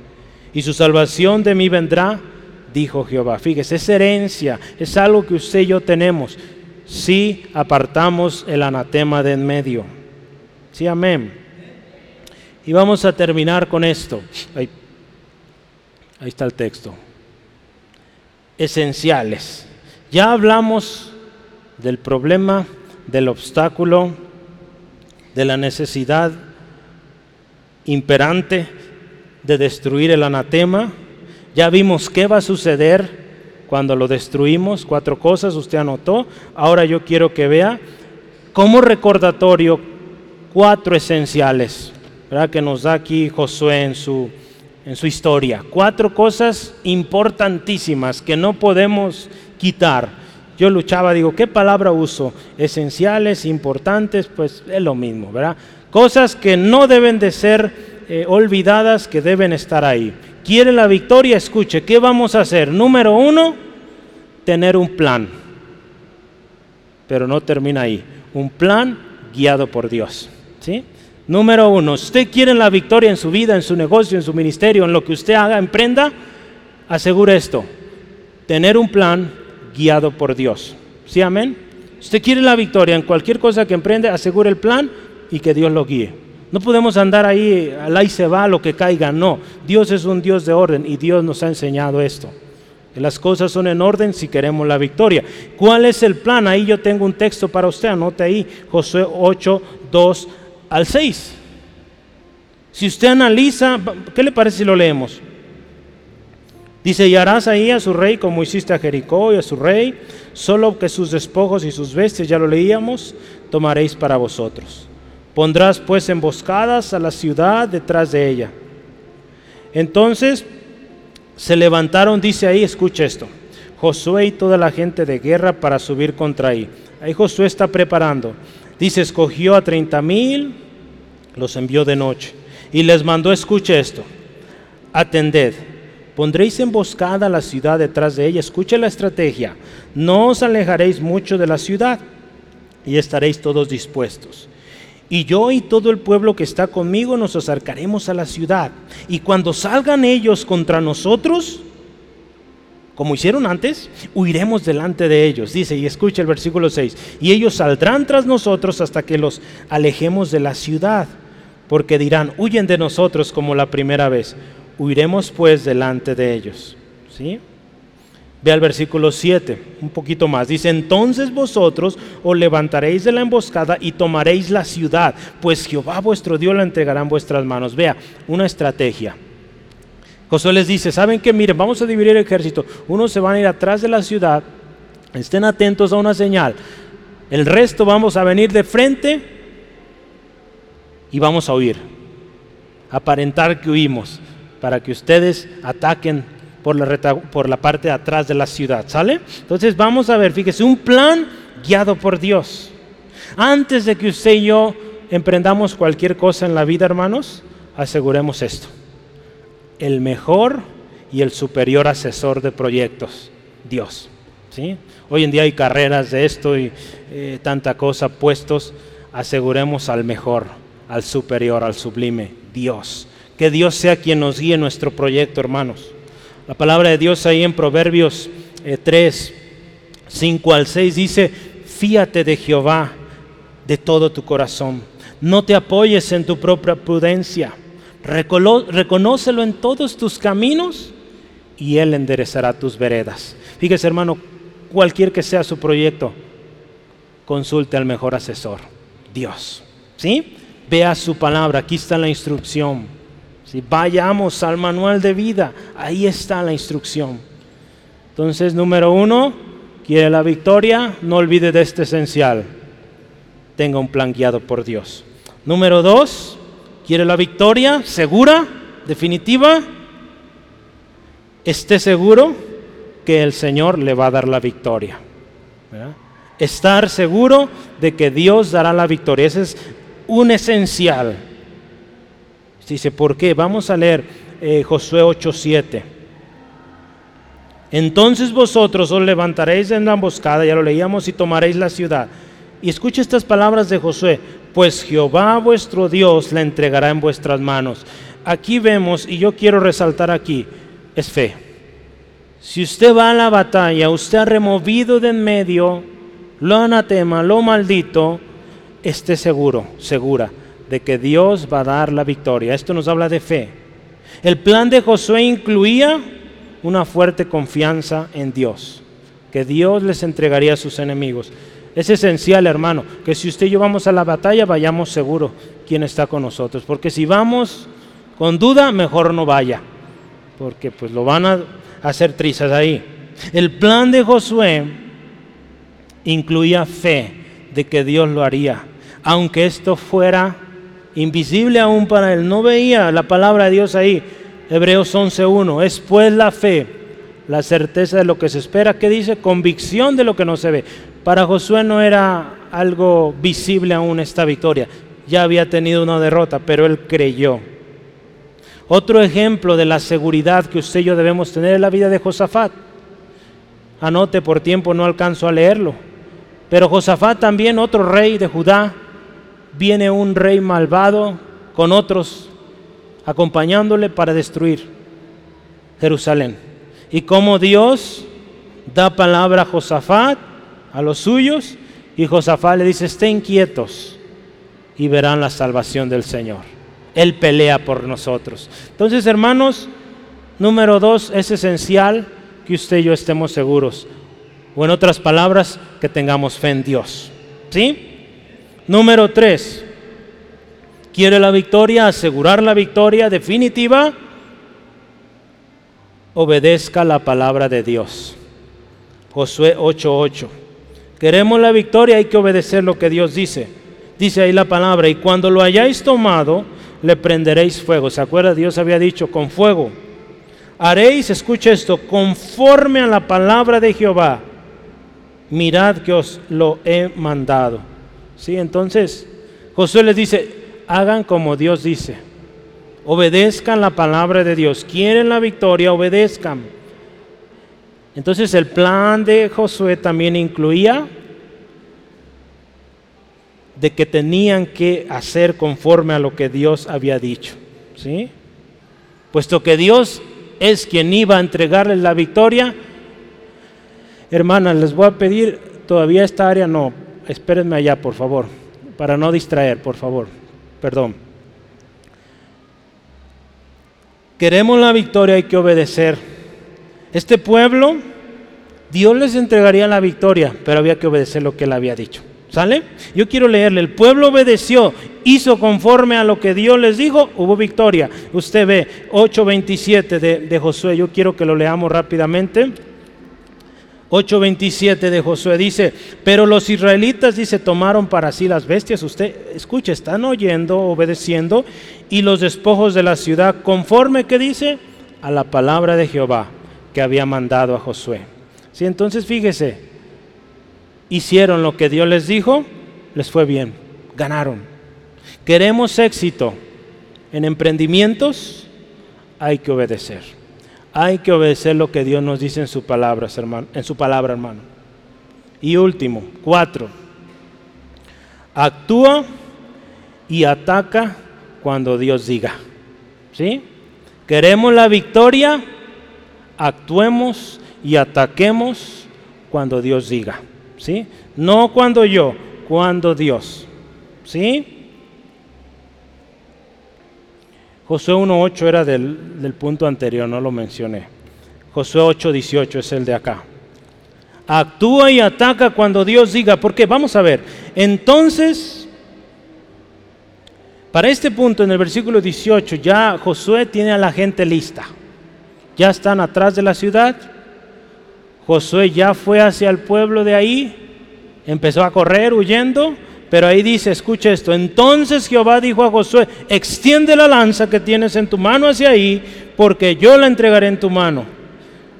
Y su salvación de mí vendrá, dijo Jehová. Fíjese, esa herencia es algo que usted y yo tenemos si apartamos el anatema de en medio. Sí, amén. Y vamos a terminar con esto. Ahí, está el texto. Esenciales. Ya hablamos del problema, del obstáculo, de la necesidad imperante de destruir el anatema. Ya vimos qué va a suceder cuando lo destruimos. Cuatro cosas usted anotó. Ahora yo quiero que vea como recordatorio cuatro esenciales que nos da aquí Josué en su, en su historia. Cuatro cosas importantísimas que no podemos quitar. Yo luchaba, digo, ¿qué palabra uso? Esenciales, importantes, pues es lo mismo, ¿verdad? Cosas que no deben de ser eh, olvidadas, que deben estar ahí. ¿Quiere la victoria? Escuche, ¿qué vamos a hacer? Número uno, tener un plan. Pero no termina ahí. Un plan guiado por Dios. ¿Sí? Número uno, usted quiere la victoria en su vida, en su negocio, en su ministerio, en lo que usted haga, emprenda, asegure esto, tener un plan guiado por Dios. ¿Sí, amén? Usted quiere la victoria en cualquier cosa que emprende, asegure el plan y que Dios lo guíe. No podemos andar ahí, al ahí se va, lo que caiga, no. Dios es un Dios de orden y Dios nos ha enseñado esto. Que las cosas son en orden si queremos la victoria. ¿Cuál es el plan? Ahí yo tengo un texto para usted, anote ahí, Josué 8, 2 al 6. Si usted analiza, ¿qué le parece si lo leemos? Dice, y harás ahí a su rey como hiciste a Jericó y a su rey, solo que sus despojos y sus bestias, ya lo leíamos, tomaréis para vosotros. Pondrás pues emboscadas a la ciudad detrás de ella. Entonces se levantaron, dice ahí, escucha esto, Josué y toda la gente de guerra para subir contra ahí. Ahí Josué está preparando. Dice, escogió a treinta mil, los envió de noche y les mandó, escuche esto, atended, pondréis emboscada la ciudad detrás de ella, escuche la estrategia, no os alejaréis mucho de la ciudad y estaréis todos dispuestos. Y yo y todo el pueblo que está conmigo nos acercaremos a la ciudad. Y cuando salgan ellos contra nosotros, como hicieron antes, huiremos delante de ellos. Dice, y escucha el versículo 6, y ellos saldrán tras nosotros hasta que los alejemos de la ciudad, porque dirán, huyen de nosotros como la primera vez. Huiremos pues delante de ellos. ¿Sí? Ve al versículo 7, un poquito más. Dice, entonces vosotros os levantaréis de la emboscada y tomaréis la ciudad, pues Jehová vuestro Dios la entregará en vuestras manos. Vea, una estrategia. Josué les dice, ¿saben qué? Miren, vamos a dividir el ejército. Unos se van a ir atrás de la ciudad, estén atentos a una señal. El resto vamos a venir de frente y vamos a huir. Aparentar que huimos para que ustedes ataquen por la, parte de atrás de la ciudad. ¿Sale? Entonces vamos a ver, fíjese, un plan guiado por Dios. Antes de que usted y yo emprendamos cualquier cosa en la vida, hermanos, aseguremos esto el mejor y el superior asesor de proyectos, Dios. ¿sí? Hoy en día hay carreras de esto y eh, tanta cosa puestos, aseguremos al mejor, al superior, al sublime, Dios. Que Dios sea quien nos guíe nuestro proyecto, hermanos. La palabra de Dios ahí en Proverbios 3, eh, 5 al 6 dice, fíate de Jehová de todo tu corazón, no te apoyes en tu propia prudencia reconócelo en todos tus caminos y Él enderezará tus veredas. Fíjese hermano, cualquier que sea su proyecto, consulte al mejor asesor, Dios. ¿Sí? Vea su palabra, aquí está la instrucción. Si Vayamos al manual de vida, ahí está la instrucción. Entonces, número uno, quiere la victoria, no olvide de este esencial. Tenga un plan guiado por Dios. Número dos, ¿Quiere la victoria segura, definitiva? Esté seguro que el Señor le va a dar la victoria. Estar seguro de que Dios dará la victoria. Ese es un esencial. Dice, ¿por qué? Vamos a leer eh, Josué 8:7. Entonces vosotros os levantaréis en la emboscada, ya lo leíamos, y tomaréis la ciudad. Y escuche estas palabras de Josué pues Jehová vuestro Dios la entregará en vuestras manos. Aquí vemos, y yo quiero resaltar aquí, es fe. Si usted va a la batalla, usted ha removido de en medio lo anatema, lo maldito, esté seguro, segura, de que Dios va a dar la victoria. Esto nos habla de fe. El plan de Josué incluía una fuerte confianza en Dios, que Dios les entregaría a sus enemigos. Es esencial, hermano, que si usted y yo vamos a la batalla, vayamos seguro quién está con nosotros. Porque si vamos con duda, mejor no vaya. Porque pues lo van a hacer trizas ahí. El plan de Josué incluía fe de que Dios lo haría. Aunque esto fuera invisible aún para él. No veía la palabra de Dios ahí. Hebreos 11.1. Es pues la fe, la certeza de lo que se espera. ¿Qué dice? Convicción de lo que no se ve. Para Josué no era algo visible aún esta victoria. Ya había tenido una derrota, pero él creyó. Otro ejemplo de la seguridad que usted y yo debemos tener es la vida de Josafat. Anote, por tiempo no alcanzo a leerlo. Pero Josafat también, otro rey de Judá, viene un rey malvado con otros acompañándole para destruir Jerusalén. Y como Dios da palabra a Josafat, a los suyos y Josafat le dice, estén quietos y verán la salvación del Señor. Él pelea por nosotros. Entonces, hermanos, número dos, es esencial que usted y yo estemos seguros. O en otras palabras, que tengamos fe en Dios. ¿Sí? Número tres, quiere la victoria, asegurar la victoria definitiva, obedezca la palabra de Dios. Josué 8:8. Queremos la victoria, hay que obedecer lo que Dios dice. Dice ahí la palabra, y cuando lo hayáis tomado, le prenderéis fuego. ¿Se acuerda? Dios había dicho, con fuego. Haréis, escucha esto, conforme a la palabra de Jehová. Mirad que os lo he mandado. ¿Sí? Entonces, Josué les dice, hagan como Dios dice. Obedezcan la palabra de Dios. Quieren la victoria, obedezcan. Entonces el plan de Josué también incluía de que tenían que hacer conforme a lo que Dios había dicho. ¿sí? Puesto que Dios es quien iba a entregarles la victoria, hermanas, les voy a pedir, todavía esta área no, espérenme allá, por favor, para no distraer, por favor, perdón. Queremos la victoria, hay que obedecer. Este pueblo, Dios les entregaría la victoria, pero había que obedecer lo que él había dicho. ¿Sale? Yo quiero leerle. El pueblo obedeció, hizo conforme a lo que Dios les dijo, hubo victoria. Usted ve 8.27 de, de Josué. Yo quiero que lo leamos rápidamente. 8.27 de Josué dice, pero los israelitas, dice, tomaron para sí las bestias. Usted, escuche, están oyendo, obedeciendo, y los despojos de la ciudad, conforme que dice, a la palabra de Jehová que había mandado a Josué. Sí, entonces fíjese, hicieron lo que Dios les dijo, les fue bien, ganaron. Queremos éxito en emprendimientos, hay que obedecer. Hay que obedecer lo que Dios nos dice en su palabra, hermano, en su palabra, hermano. Y último, cuatro. Actúa y ataca cuando Dios diga. ¿Sí? Queremos la victoria, actuemos y ataquemos cuando Dios diga. ¿sí? No cuando yo, cuando Dios. ¿Sí? Josué 1.8 era del, del, punto anterior, no lo mencioné. Josué 8.18 es el de acá. Actúa y ataca cuando Dios diga. ¿Por qué? Vamos a ver. Entonces, para este punto, en el versículo 18, ya Josué tiene a la gente lista. Ya están atrás de la ciudad Josué ya fue hacia el pueblo de ahí, empezó a correr huyendo, pero ahí dice, escucha esto, entonces Jehová dijo a Josué, extiende la lanza que tienes en tu mano hacia ahí, porque yo la entregaré en tu mano.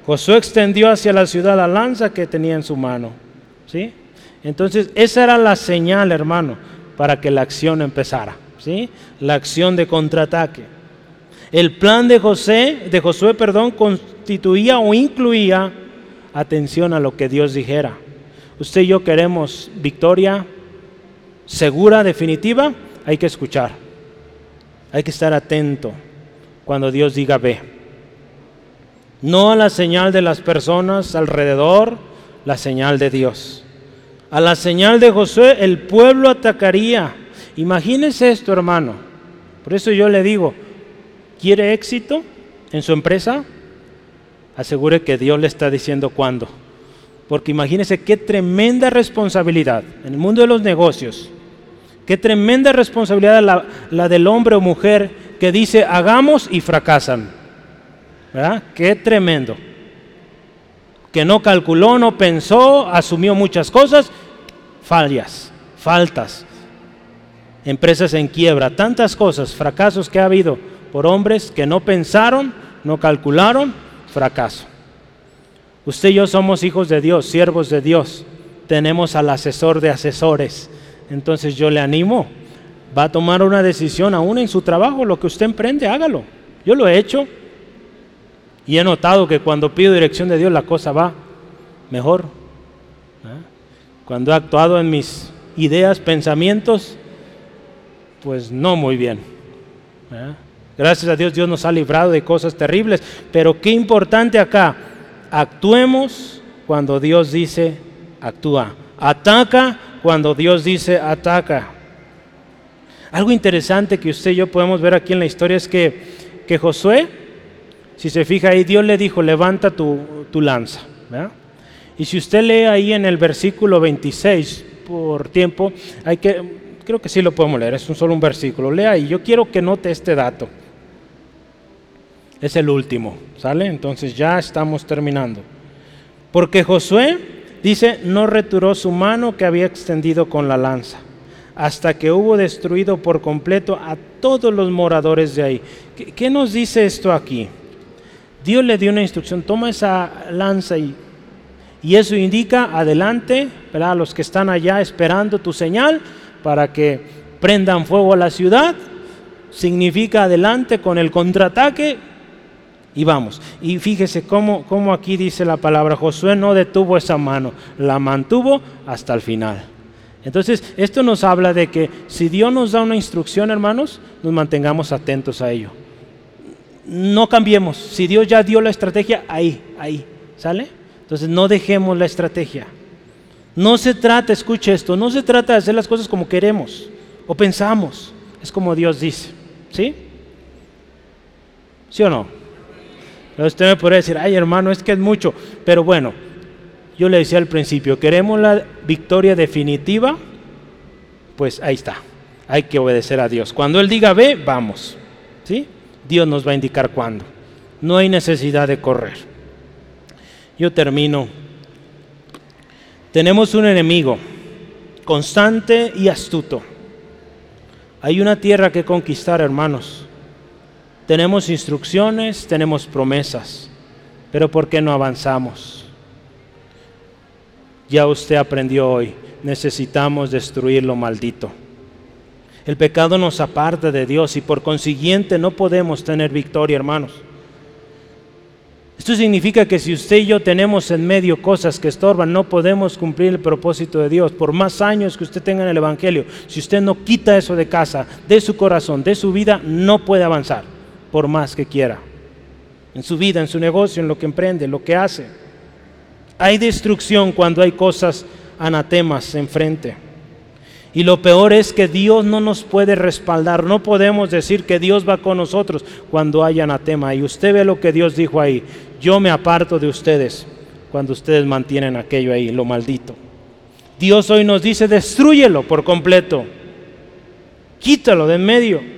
Josué extendió hacia la ciudad la lanza que tenía en su mano. ¿sí? Entonces, esa era la señal, hermano, para que la acción empezara. ¿sí? La acción de contraataque. El plan de José, de Josué, perdón, constituía o incluía atención a lo que Dios dijera. Usted y yo queremos victoria segura, definitiva, hay que escuchar. Hay que estar atento cuando Dios diga ve. No a la señal de las personas alrededor, la señal de Dios. A la señal de Josué el pueblo atacaría. Imagínese esto, hermano. Por eso yo le digo, ¿quiere éxito en su empresa? asegure que Dios le está diciendo cuándo. Porque imagínese qué tremenda responsabilidad en el mundo de los negocios. Qué tremenda responsabilidad la, la del hombre o mujer que dice hagamos y fracasan. ¿Verdad? Qué tremendo. Que no calculó, no pensó, asumió muchas cosas, fallas, faltas, empresas en quiebra, tantas cosas, fracasos que ha habido por hombres que no pensaron, no calcularon fracaso. Usted y yo somos hijos de Dios, siervos de Dios. Tenemos al asesor de asesores. Entonces yo le animo. Va a tomar una decisión aún en su trabajo, lo que usted emprende, hágalo. Yo lo he hecho. Y he notado que cuando pido dirección de Dios la cosa va mejor. ¿eh? Cuando he actuado en mis ideas, pensamientos, pues no muy bien. ¿eh? Gracias a Dios Dios nos ha librado de cosas terribles. Pero qué importante acá, actuemos cuando Dios dice actúa. Ataca cuando Dios dice ataca. Algo interesante que usted y yo podemos ver aquí en la historia es que, que Josué, si se fija ahí, Dios le dijo, levanta tu, tu lanza. Y si usted lee ahí en el versículo 26, por tiempo, hay que, creo que sí lo podemos leer, es un solo un versículo. Lea y yo quiero que note este dato es el último, ¿sale? Entonces ya estamos terminando. Porque Josué dice, no returó su mano que había extendido con la lanza, hasta que hubo destruido por completo a todos los moradores de ahí. ¿Qué, nos dice esto aquí? Dios le dio una instrucción, toma esa lanza y, y eso indica adelante, ¿verdad? A los que están allá esperando tu señal para que prendan fuego a la ciudad, significa adelante con el contraataque y vamos. Y fíjese cómo, cómo aquí dice la palabra, Josué no detuvo esa mano, la mantuvo hasta el final. Entonces, esto nos habla de que si Dios nos da una instrucción, hermanos, nos mantengamos atentos a ello. No cambiemos. Si Dios ya dio la estrategia, ahí, ahí, ¿sale? Entonces, no dejemos la estrategia. No se trata, escuche esto, no se trata de hacer las cosas como queremos o pensamos. Es como Dios dice. ¿Sí? ¿Sí o no? Usted me podría decir, ay hermano, es que es mucho. Pero bueno, yo le decía al principio, queremos la victoria definitiva, pues ahí está. Hay que obedecer a Dios. Cuando Él diga ve, vamos. ¿Sí? Dios nos va a indicar cuándo. No hay necesidad de correr. Yo termino. Tenemos un enemigo constante y astuto. Hay una tierra que conquistar, hermanos. Tenemos instrucciones, tenemos promesas, pero ¿por qué no avanzamos? Ya usted aprendió hoy, necesitamos destruir lo maldito. El pecado nos aparta de Dios y por consiguiente no podemos tener victoria, hermanos. Esto significa que si usted y yo tenemos en medio cosas que estorban, no podemos cumplir el propósito de Dios. Por más años que usted tenga en el Evangelio, si usted no quita eso de casa, de su corazón, de su vida, no puede avanzar, por más que quiera. En su vida, en su negocio, en lo que emprende, lo que hace. Hay destrucción cuando hay cosas anatemas enfrente. Y lo peor es que Dios no nos puede respaldar. No podemos decir que Dios va con nosotros cuando hay anatema. Y usted ve lo que Dios dijo ahí. Yo me aparto de ustedes cuando ustedes mantienen aquello ahí, lo maldito. Dios hoy nos dice, destruyelo por completo. Quítalo de en medio.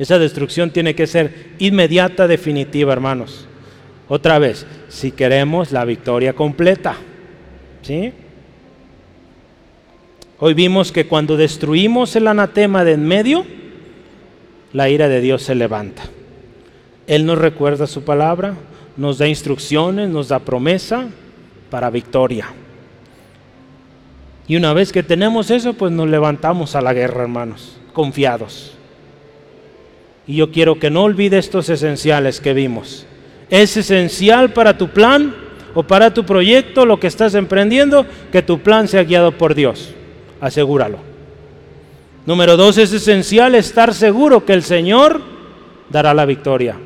Esa destrucción tiene que ser inmediata, definitiva, hermanos. Otra vez, si queremos la victoria completa. ¿Sí? Hoy vimos que cuando destruimos el anatema de en medio, la ira de Dios se levanta. Él nos recuerda su palabra, nos da instrucciones, nos da promesa para victoria. Y una vez que tenemos eso, pues nos levantamos a la guerra, hermanos, confiados. Y yo quiero que no olvide estos esenciales que vimos. Es esencial para tu plan o para tu proyecto, lo que estás emprendiendo, que tu plan sea guiado por Dios asegúralo. Número dos, es esencial estar seguro que el Señor dará la victoria.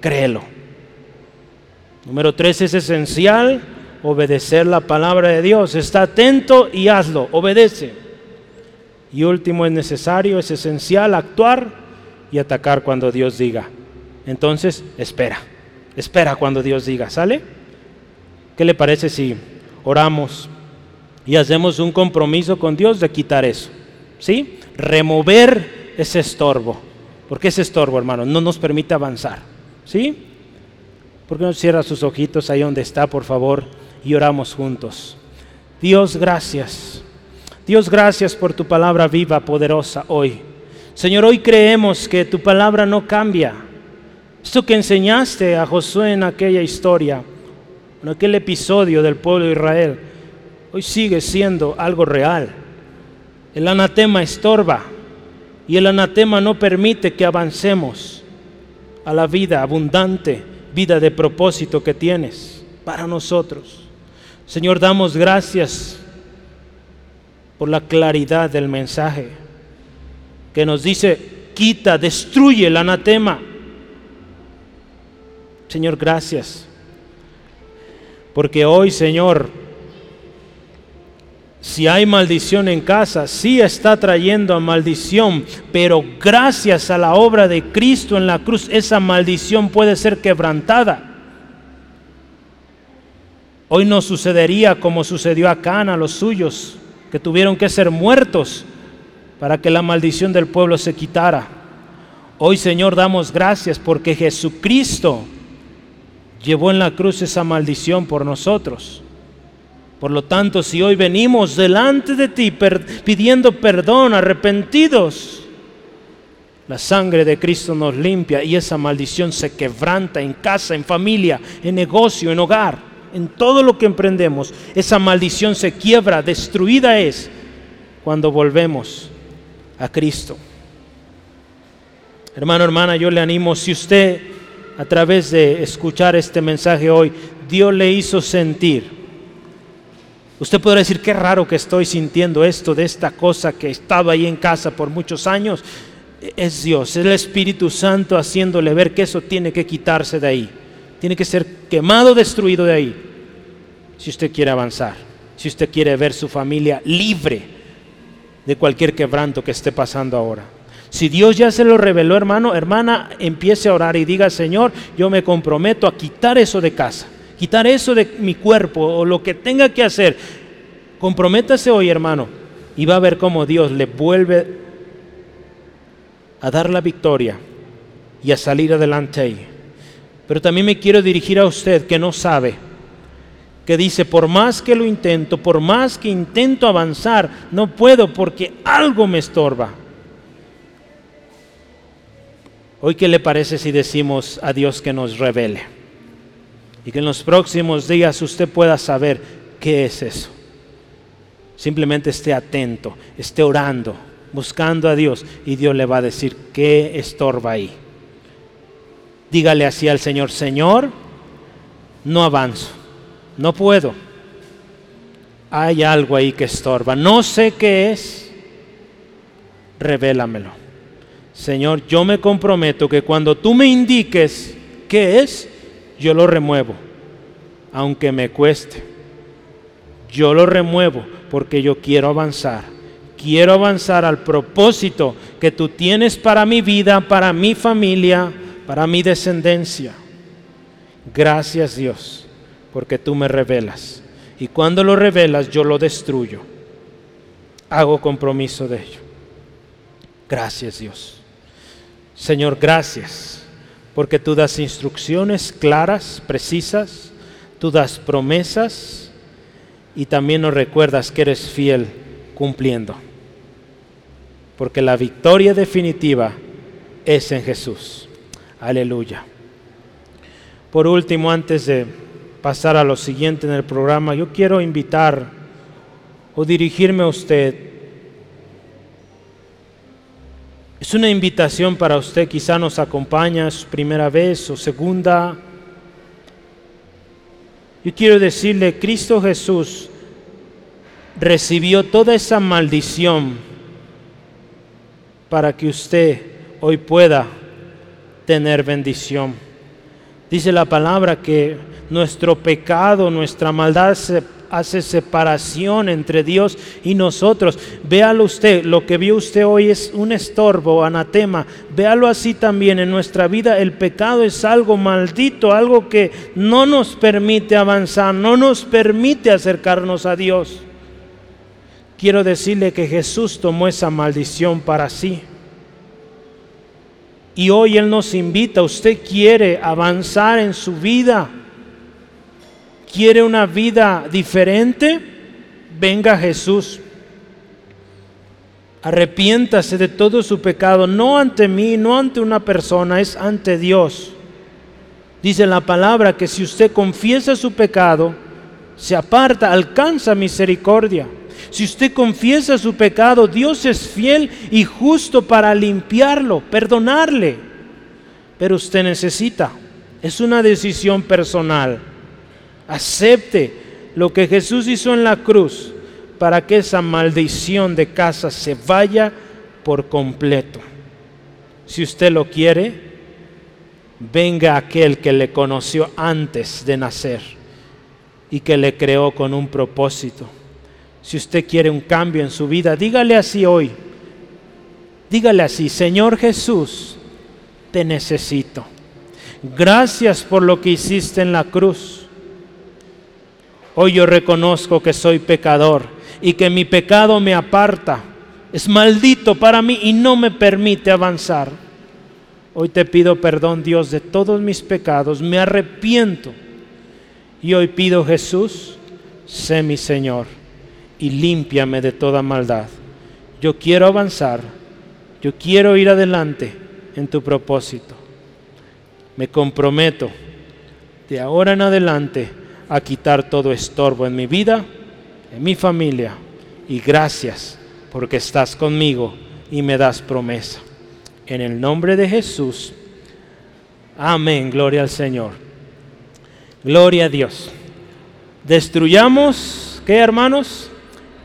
Créelo. Número tres, es esencial obedecer la palabra de Dios. Está atento y hazlo, obedece. Y último, es necesario, es esencial actuar y atacar cuando Dios diga. Entonces, espera, espera cuando Dios diga, ¿sale? ¿Qué le parece si oramos y hacemos un compromiso con Dios de quitar eso. ¿Sí? Remover ese estorbo. Porque ese estorbo, hermano, no nos permite avanzar. ¿Sí? ¿Por qué no cierra sus ojitos ahí donde está, por favor, y oramos juntos? Dios, gracias. Dios, gracias por tu palabra viva, poderosa hoy. Señor, hoy creemos que tu palabra no cambia. Esto que enseñaste a Josué en aquella historia, en aquel episodio del pueblo de Israel, hoy sigue siendo algo real. El anatema estorba y el anatema no permite que avancemos a la vida abundante, vida de propósito que tienes para nosotros. Señor, damos gracias por la claridad del mensaje que nos dice, quita, destruye el anatema. Señor, gracias. Porque hoy, Señor, si hay maldición en casa, sí está trayendo maldición, pero gracias a la obra de Cristo en la cruz, esa maldición puede ser quebrantada. Hoy no sucedería como sucedió a Cana, a los suyos, que tuvieron que ser muertos para que la maldición del pueblo se quitara. Hoy, Señor, damos gracias porque Jesucristo llevó en la cruz esa maldición por nosotros. Por lo tanto, si hoy venimos delante de ti pidiendo perdón, arrepentidos, La sangre de Cristo nos limpia y esa maldición se quebranta en casa, en familia, en negocio, en hogar, en todo lo que emprendemos. Esa maldición se quiebra, destruida es cuando volvemos a Cristo. Hermano, hermana, yo le animo, si usted a través de escuchar este mensaje hoy, Dios le hizo sentir, usted podrá decir, qué raro que estoy sintiendo esto de esta cosa que he estado ahí en casa por muchos años. Es Dios, es el Espíritu Santo haciéndole ver que eso tiene que quitarse de ahí. Tiene que ser quemado, destruido de ahí. Si usted quiere avanzar, si usted quiere ver su familia libre de cualquier quebranto que esté pasando ahora. Si Dios ya se lo reveló, hermano, hermana, empiece a orar y diga, Señor, yo me comprometo a quitar eso de casa, quitar eso de mi cuerpo o lo que tenga que hacer. Comprométase hoy, hermano, y va a ver cómo Dios le vuelve a dar la victoria y a salir adelante ahí. Pero también me quiero dirigir a usted que no sabe, que dice, por más que lo intento, por más que intento avanzar, no puedo porque algo me estorba. Hoy, ¿qué le parece si decimos a Dios que nos revele? Y que en los próximos días usted pueda saber qué es eso. Simplemente esté atento, esté orando, buscando a Dios y Dios le va a decir qué estorba ahí. Dígale así al Señor, Señor, no avanzo, no puedo. Hay algo ahí que estorba, no sé qué es, revélamelo. Señor, yo me comprometo que cuando tú me indiques qué es, yo lo remuevo, aunque me cueste. Yo lo remuevo porque yo quiero avanzar. Quiero avanzar al propósito que tú tienes para mi vida, para mi familia, para mi descendencia. Gracias Dios, porque tú me revelas. Y cuando lo revelas, yo lo destruyo. Hago compromiso de ello. Gracias Dios. Señor, gracias, porque tú das instrucciones claras, precisas, tú das promesas y también nos recuerdas que eres fiel cumpliendo. Porque la victoria definitiva es en Jesús. Aleluya. Por último, antes de pasar a lo siguiente en el programa, yo quiero invitar o dirigirme a usted Es una invitación para usted, quizá nos acompaña su primera vez o segunda. Yo quiero decirle, Cristo Jesús recibió toda esa maldición para que usted hoy pueda tener bendición. Dice la palabra que nuestro pecado, nuestra maldad se hace separación entre Dios y nosotros. Véalo usted, lo que vio usted hoy es un estorbo, anatema. Véalo así también en nuestra vida. El pecado es algo maldito, algo que no nos permite avanzar, no nos permite acercarnos a Dios. Quiero decirle que Jesús tomó esa maldición para sí. Y hoy Él nos invita, usted quiere avanzar en su vida quiere una vida diferente, venga Jesús. Arrepiéntase de todo su pecado, no ante mí, no ante una persona, es ante Dios. Dice la palabra que si usted confiesa su pecado, se aparta, alcanza misericordia. Si usted confiesa su pecado, Dios es fiel y justo para limpiarlo, perdonarle. Pero usted necesita, es una decisión personal Acepte lo que Jesús hizo en la cruz para que esa maldición de casa se vaya por completo. Si usted lo quiere, venga aquel que le conoció antes de nacer y que le creó con un propósito. Si usted quiere un cambio en su vida, dígale así hoy. Dígale así, Señor Jesús, te necesito. Gracias por lo que hiciste en la cruz. Hoy yo reconozco que soy pecador y que mi pecado me aparta. Es maldito para mí y no me permite avanzar. Hoy te pido perdón, Dios, de todos mis pecados. Me arrepiento. Y hoy pido, Jesús, sé mi Señor y límpiame de toda maldad. Yo quiero avanzar. Yo quiero ir adelante en tu propósito. Me comprometo de ahora en adelante a quitar todo estorbo en mi vida, en mi familia. Y gracias porque estás conmigo y me das promesa. En el nombre de Jesús. Amén. Gloria al Señor. Gloria a Dios. Destruyamos, ¿qué hermanos?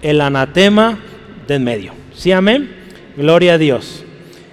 El anatema del medio. ¿Sí, amén? Gloria a Dios.